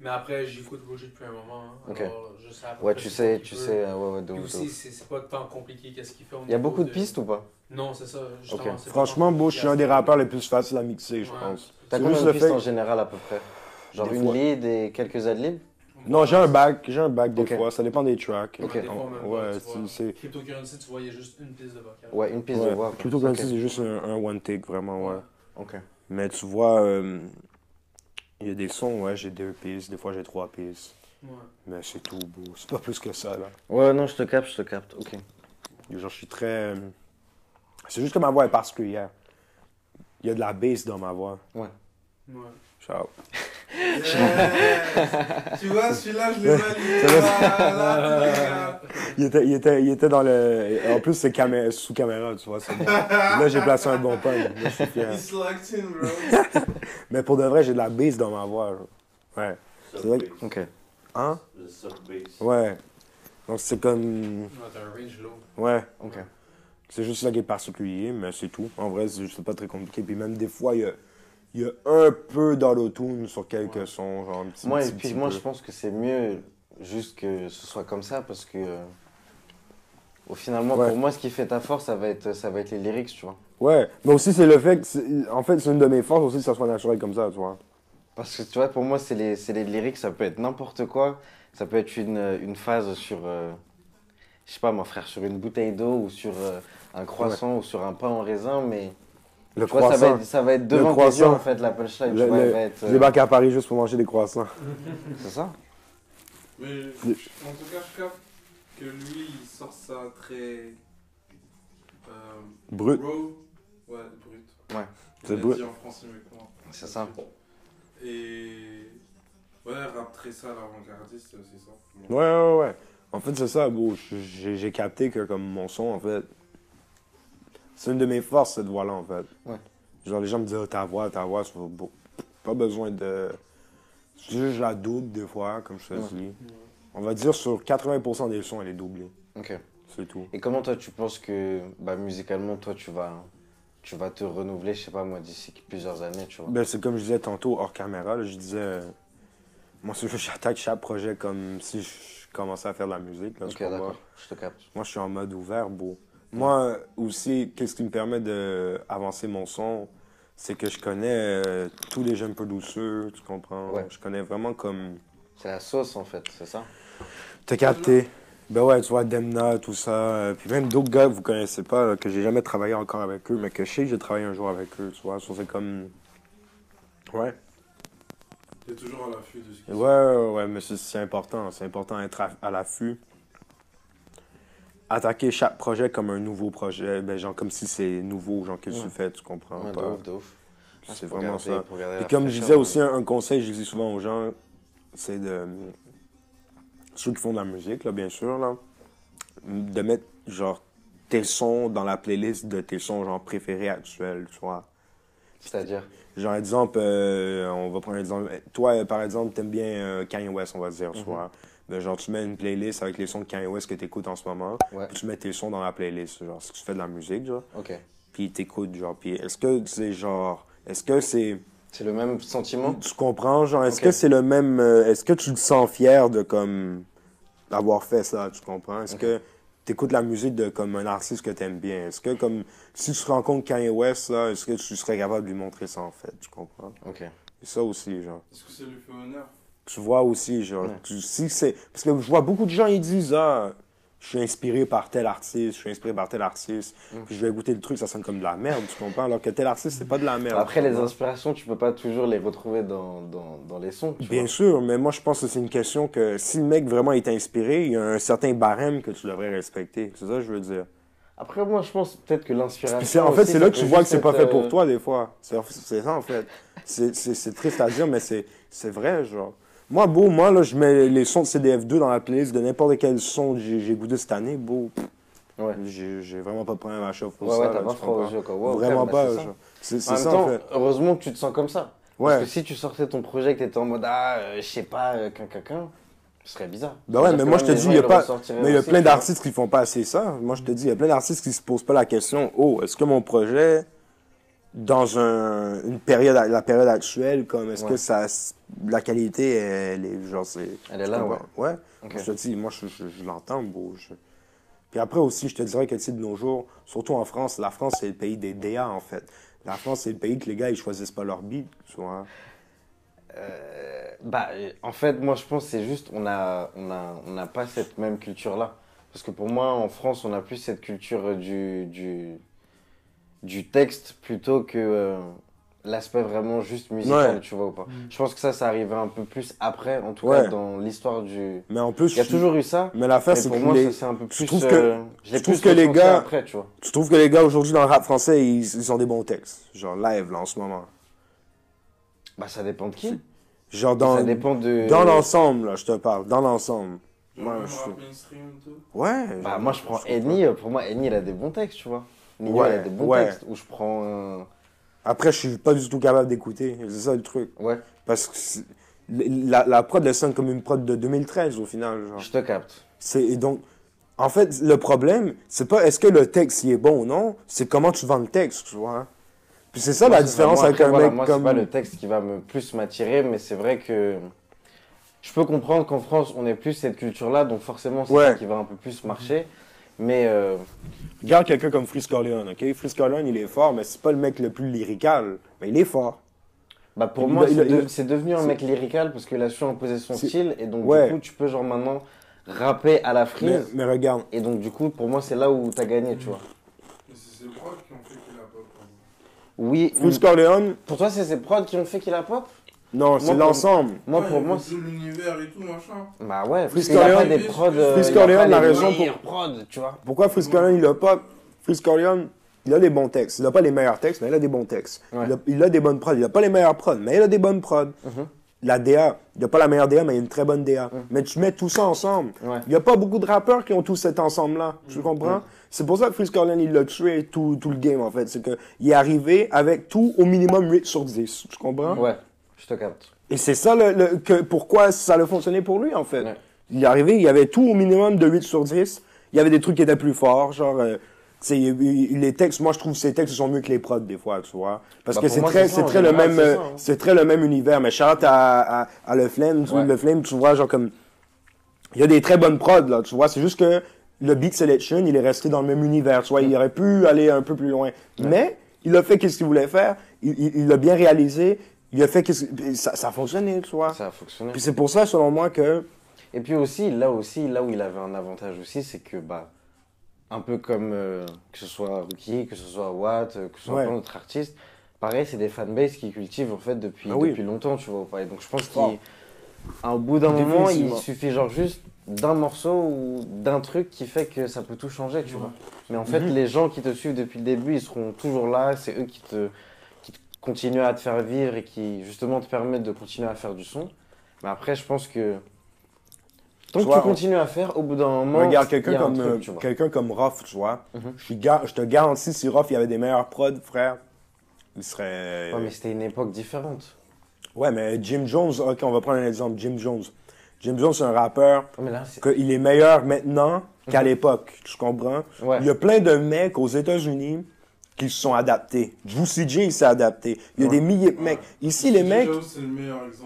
mais après, j'écoute Roger depuis un moment. hein, alors je sais Ouais, tu sais, tu sais, euh, ouais, ouais, de aussi, c'est pas tant compliqué qu'est-ce qu'il fait. au Il y a beaucoup de pistes ou pas? Non, c'est ça. Franchement, Beau, je suis un des rappeurs les plus faciles à mixer, je Ouais. pense. T'as combien de le pistes fait- en général à peu près? Genre Des une fois. lead et quelques adlibs? Non, j'ai un bac, j'ai un bac des fois, ça dépend des tracks. Ok. Ouais, des fois, même Ouais, c'est-. Cryptocurrency, tu vois, il y a juste une piste de vocal. Ouais, une piste ouais. de voix. si c'est juste un, un one take, vraiment, ouais. Ok. Mais tu vois, euh, il y a des sons, ouais, j'ai deux pistes, des fois j'ai trois pistes. Ouais. Mais c'est tout, beau. C'est pas plus que ça, là. Ouais, non, je te capte, je te capte. Ok. Genre, je suis très. euh, C'est juste que ma voix est particulière. Il y a de la bass dans ma voix. Ouais. Ciao. Tu vois, celui-là, je l'ai validé. Regardes. Il était, il était, il était dans le. En plus, c'est camé- sous caméra, tu vois. c'est bon. Là, j'ai placé un bon pun. Locked in, bro. Mais pour de vrai, j'ai de la bass dans ma voix. genre. Ouais. C'est vrai que- Ok. Hein? Le sub-bass. Ouais. Donc, c'est comme. Ouais, t'as un range low. Ouais. Ok. C'est juste ça qui est particulier, mais c'est tout. En vrai, c'est juste pas très compliqué. Puis même des fois, il y a, il y a un peu d'autotune sur quelques Ouais. sons. Genre un petit, Moi, petit, et puis petit moi, peu. je pense que c'est mieux juste que ce soit comme ça parce que. euh, Au finalement, Ouais. pour moi, ce qui fait ta force, ça va être, ça va être les lyrics, tu vois. Ouais, mais aussi c'est le fait que, en fait, c'est une de mes forces aussi que ça soit naturel comme ça, tu vois. Parce que tu vois, pour moi, c'est les, les lyrics, ça peut être n'importe quoi. Ça peut être une, une phase sur, euh, je sais pas, mon frère, sur une bouteille d'eau ou sur euh, un croissant ou sur un pain en raisin, mais Le tu vois, ça va, croissant. être, ça va être devant croissant. en fait, la punchline. Le- vois, le- va être, Je euh, débarque à Paris juste pour manger des croissants. c'est ça Mais je- en tout cas, je capte que lui, il sort ça très. Euh, Brut. raw. Ouais, brut. Ouais. C'est brut. en français. C'est ça. Et. Ouais, rap très sale avant-gardiste, c'est aussi ça. Ouais, ouais, ouais. En fait, c'est ça, beau. J'ai j'ai capté que comme mon son, en fait, c'est une de mes forces, cette voix-là, en fait. Ouais. Genre, les gens me disent, oh, ta voix, ta voix, c'est beau. pas besoin de. Je la double des fois, comme je te Ouais. dis. On va dire sur 80% des sons, elle est doublée. Ok. C'est tout. Et comment toi, tu penses que, bah, musicalement, toi, tu vas, tu vas te renouveler, je sais pas, moi, d'ici plusieurs années, tu vois? Ben, c'est comme je disais tantôt hors caméra, là, je disais. euh, moi, j'attaque chaque projet comme si je commençais à faire de la musique. Là, Ok, d'accord, je te capte. Moi, je suis en mode ouvert, beau. Moi, aussi, qu'est-ce qui me permet d'avancer mon son, c'est que je connais euh, tous les jeunes producers, tu comprends? Ouais. Je connais vraiment comme. C'est la sauce, en fait, c'est ça? T'as capté? Ben ouais, tu vois, Demna, tout ça. euh, puis même d'autres gars que vous connaissez pas, là, que j'ai jamais travaillé encore avec eux, mais que je sais que j'ai travaillé un jour avec eux, tu vois. C'est comme. Ouais. T'es toujours à l'affût de ce qui Ouais, ouais, ouais, mais c'est- c'est important. C'est important d'être à, à l'affût. Attaquer chaque projet comme un nouveau projet, ben, genre comme si c'est nouveau, genre que Ouais. tu fais, tu comprends Ouais, de pas. ouf, de ouf. C'est vraiment garder- ça. Et comme je disais aussi, un, un conseil que je dis souvent aux gens, c'est de. Ceux qui font de la musique, là, bien sûr, là, de mettre, genre, tes sons dans la playlist de tes sons, genre, préférés actuels, tu vois. C'est-à-dire? Genre, exemple, euh, on va prendre un exemple. Toi, par exemple, t'aimes bien euh, Kanye West, on va dire, tu Mhm. vois. Ben, genre, tu mets une playlist avec les sons de Kanye West que t'écoutes en ce moment, Ouais. puis tu mets tes sons dans la playlist, genre, si tu fais de la musique, genre, Ok. puis t'écoutes, genre, puis est-ce que c'est genre, est-ce que c'est, C'est le même sentiment? Tu comprends, genre, est-ce que c'est le même, euh, est-ce que tu te sens fier de, comme, d'avoir fait ça, tu comprends? Est-ce Ok. que t'écoutes la musique de comme un artiste que t'aimes bien? Est-ce que comme si tu rencontres Kanye West là, est-ce que tu serais capable de lui montrer ça en fait, tu comprends? Ok. Et ça aussi, genre. Est-ce que ça lui fait honneur? Tu vois aussi, genre, Ouais. tu, si c'est parce que je vois beaucoup de gens ils disent ah, je suis inspiré par tel artiste, je suis inspiré par tel artiste, Mm. puis je vais écouter le truc, ça sonne comme de la merde, tu comprends? Alors que tel artiste c'est pas de la merde. Après, les inspirations, tu peux pas toujours les retrouver dans, dans, dans les sons. Bien vois. sûr, mais moi je pense que c'est une question que si le mec vraiment est inspiré, il y a un certain barème que tu devrais respecter. C'est ça que je veux dire. Après, moi, je pense peut-être que l'inspiration. En fait, c'est là que tu vois que c'est pas fait pour euh, toi des fois. C'est ça en fait. C'est- triste à dire, mais c'est vrai, genre. Moi, beau, moi, là, je mets les sons de CDF2 dans la playlist de n'importe quel son que j'ai j'ai goûté cette année, beau. Ouais. J'ai j'ai vraiment pas de problème à chauffer pour Ouais, ça. ouais, là, t'as pas froid aux yeux, quoi. Vraiment bah, pas, c'est ça. genre. C'est En c'est même ça, temps, en fait. heureusement que tu te sens comme ça. Ouais. Parce que si tu sortais ton projet et que t'étais en mode, ah, euh, je sais pas, euh, qu'un qu'un, ce serait bizarre. Ben ouais, mais moi, je te dis, il y a pas- Mais il y a plein d'artistes qui font pas assez ça. Moi, je te dis, il y a plein d'artistes qui se posent pas la question Oh, est-ce que mon projet, dans un, une période, la période actuelle, comme est-ce Ouais. que ça, la qualité, elle est genre, c'est. Elle est là, ouais. Ouais. Ok. Je te dis, moi, je, je- je l'entends, beau. je- Puis après aussi, je te dirais que, tu sais, de nos jours, surtout en France, la France, c'est le pays des DA, en fait. La France, c'est le pays que les gars, ils choisissent pas leur beat, tu vois. Euh, bah, en fait, moi, je pense que c'est juste, on a, on a, on n'a pas cette même culture-là. Parce que pour moi, en France, on a plus cette culture du, du, du texte plutôt que euh, l'aspect vraiment juste musical, Ouais. tu vois ou pas. Mm. Je pense que ça, ça arrivait un peu plus après, en tout Ouais. cas, dans l'histoire du. Mais en plus, Il y a je- toujours eu ça. Mais l'affaire, c'est pour que moi, les- c'est un peu plus. trouve que- euh, je l'ai je trouve que les gars- Après, tu vois. Tu trouves que les gars aujourd'hui dans le rap français, ils, ils ont des bons textes. Genre live, là, en ce moment. Bah, ça dépend de qui. Genre dans, ça dépend de. dans l'ensemble, là, je te parle. Dans l'ensemble. Ouais, même je- mainstream tout Ouais. Bah, moi, je prends euh, Pour moi, Eni, il a des bons textes, tu vois. Nino, Ouais, il a des bons ouais. textes. Ou je prends. euh, Après, je suis pas du tout capable d'écouter. C'est ça le truc. Ouais, Parce que la, la prod, elle sonne comme une prod de 2013 au final. Genre. je te capte. C'est, et donc, en fait, le problème, c'est pas est-ce que le texte il est bon ou non, c'est comment tu vends le texte, tu vois. Puis c'est ça Moi, la différence avec un voilà, mec moi, comme. c'est pas le texte qui va me plus m'attirer, mais c'est vrai que je peux comprendre qu'en France, on ait plus cette culture-là, donc forcément, c'est Ouais. ça qui va un peu plus marcher. Mais euh, Regarde quelqu'un comme Freeze Corleone, ok? Freeze Corleone, il est fort, mais c'est pas le mec le plus lyrical. Mais il est fort. bah, pour Il moi, c'est de- devenu un mec lyrical parce qu'il a su imposer son C'est- style, et donc Ouais. du coup, tu peux genre maintenant rapper à la Mais, frise. mais regarde, Et donc, du coup, pour moi, c'est là où t'as gagné, tu vois. Mais c'est ses prods qui ont fait qu'il a pas peur. Oui, Freeze Corleone, pour toi, c'est ces prods qui ont fait qu'il a pop? Non, c'est l'ensemble. Moi, pour moi, tout l'univers et tout, machin. Bah ouais, Corleone- des prods. euh, Freeze il a Corleone, pas la les raison pour- meilleurs prods, tu vois. Pourquoi Corleone, il a pas. Corleone, il a des bons textes. Il a pas les meilleurs textes, mais il a des bons textes. Ouais. Il, a, il a des bonnes prods. Il a pas les meilleurs prods, mais il a des bonnes prods. Mhm. La DA, il a pas la meilleure DA, mais il a une très bonne DA. Mais tu mets tout ça ensemble. Ouais. Il y a pas beaucoup de rappeurs qui ont tout cet ensemble-là. Tu comprends? C'est pour ça que Freeze Corleone, il l'a tué tout, tout le game, en fait. C'est qu'il est arrivé avec tout au minimum 8 sur 10. Tu comprends? Ouais, je te capte. Et c'est ça le, le- que, pourquoi ça a fonctionné pour lui, en fait. Ouais. Il est arrivé, il y avait tout au minimum de 8 sur 10. Il y avait des trucs qui étaient plus forts, genre... euh, les textes, moi je trouve que ces textes sont mieux que les prods des fois, tu vois. Parce Bah, que c'est très, c'est très le même, c'est euh, hein. c'est très le même univers. Mais Charlotte à, à, à Le Flame, tu Ouais. Le Flame, tu vois, genre comme, il y a des très bonnes prods là, tu vois. C'est juste que le beat selection, il est resté dans le même univers, tu vois. Il aurait pu aller un peu plus loin, mais il a fait qu'est-ce qu'il voulait faire. Il l'a bien réalisé. Il a fait qu'est-ce ça, ça a fonctionné, tu vois. Ça a fonctionné. Puis c'est pour ça, selon moi, que Et puis aussi, là aussi, là où il avait un avantage aussi, c'est que, bah, un peu comme euh, que ce soit Rookie, que ce soit Watt, euh, que ce soit Ouais. plein d'autres artistes, pareil, c'est des fanbases qui cultivent en fait depuis, Ah oui. depuis longtemps, tu vois. Et donc je pense qu'au bout d'un moment, il suffit genre juste d'un morceau ou d'un truc qui fait que ça peut tout changer, tu vois. Mais en fait, Mhm. les gens qui te suivent depuis le début, ils seront toujours là, c'est eux qui te, continuent à te faire vivre et qui justement te permettent de continuer à faire du son. Mais après, je pense que tant que tu continues à faire, au bout d'un moment, Regarde, il y quelqu'un comme, euh, quelqu'un comme Ruff, tu vois. Mhm. je, suis gar- je te garantis, si Ruff il avait des meilleurs prods, frère, il serait. Ouais, mais c'était une époque différente. Ouais, mais Jim Jones, ok, on va prendre un exemple. Jim Jones. Jim Jones, c'est un rappeur mais là, qu'il est meilleur maintenant qu'à l'époque. Tu comprends? Ouais. Il y a plein de mecs aux États-Unis qui se sont adaptés. Juicy J, il s'est adapté. Il y a des milliers de mecs. Ici, les mecs, le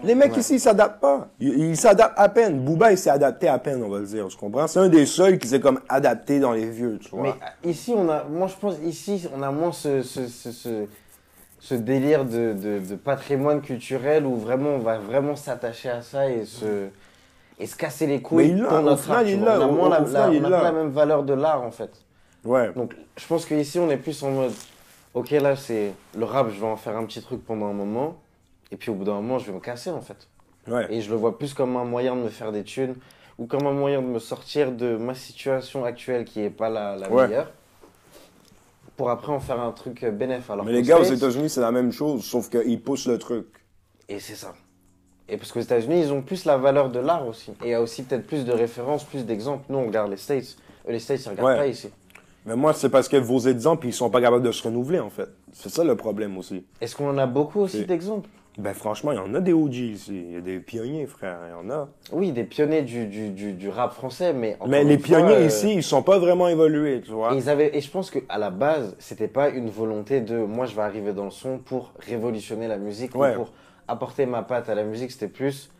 les mecs Ouais. ici, ils s'adaptent pas. Ils s'adaptent à peine. Booba, il s'est adapté à peine, on va le dire. Tu comprends? C'est un des seuls qui s'est comme adapté dans les vieux, tu vois. Mais euh, ici, on a, moi je pense, ici, on a moins ce, ce, ce, ce, ce délire de, de, de patrimoine culturel où vraiment on va vraiment s'attacher à ça et se, et se casser les couilles Mais il l'a, au final, il l'a, On a moins la même valeur de l'art en fait. Ouais. Donc je pense qu'ici on est plus en mode, ok là c'est le rap, je vais en faire un petit truc pendant un moment et puis au bout d'un moment je vais me casser en fait. Ouais. Et je le vois plus comme un moyen de me faire des thunes ou comme un moyen de me sortir de ma situation actuelle qui est pas la, la Ouais. meilleure pour après en faire un truc euh, bénéf. Alors Mais les gars aux États-Unis, c'est la même chose, sauf qu'ils poussent le truc. Et c'est ça. Et parce qu'aux États-Unis, ils ont plus la valeur de l'art aussi. Et il y a aussi peut-être plus de références, plus d'exemples. Nous, on regarde les States. Eux, les States, ils regardent Ouais. pas ici. Mais moi, c'est parce que vos exemples, ils sont pas capables de se renouveler, en fait. C'est ça le problème aussi. Est-ce qu'on en a beaucoup aussi d'exemples? Ben franchement, il y en a des OG ici. Il y a des pionniers, frère. Il y en a. Oui, des pionniers du, du, du, du rap français, mais Mais les fois, pionniers euh, ici, ils sont pas vraiment évolués, tu vois. Et, ils avaient, et je pense qu'à la base, c'était pas une volonté de moi je vais arriver dans le son pour révolutionner la musique Ouais. ou pour apporter ma patte à la musique. C'était plus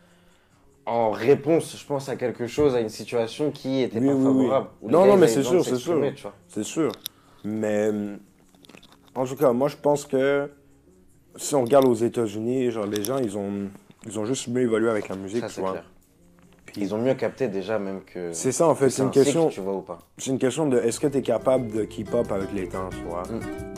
en réponse, je pense, à quelque chose, à une situation qui était Oui, pas oui, favorable. Non, non, mais c'est sûr, c'est sûr. C'est sûr. Mais hum, en tout cas, moi je pense que si on regarde aux États-Unis, genre les gens, ils ont, ils ont juste mieux évolué avec la musique, Ça, tu vois. clair. Ils ont mieux capté déjà même que. C'est ça en fait, c'est une un question, c'est une question de est-ce que tu es capable de keep up avec les temps, tu vois. Mm.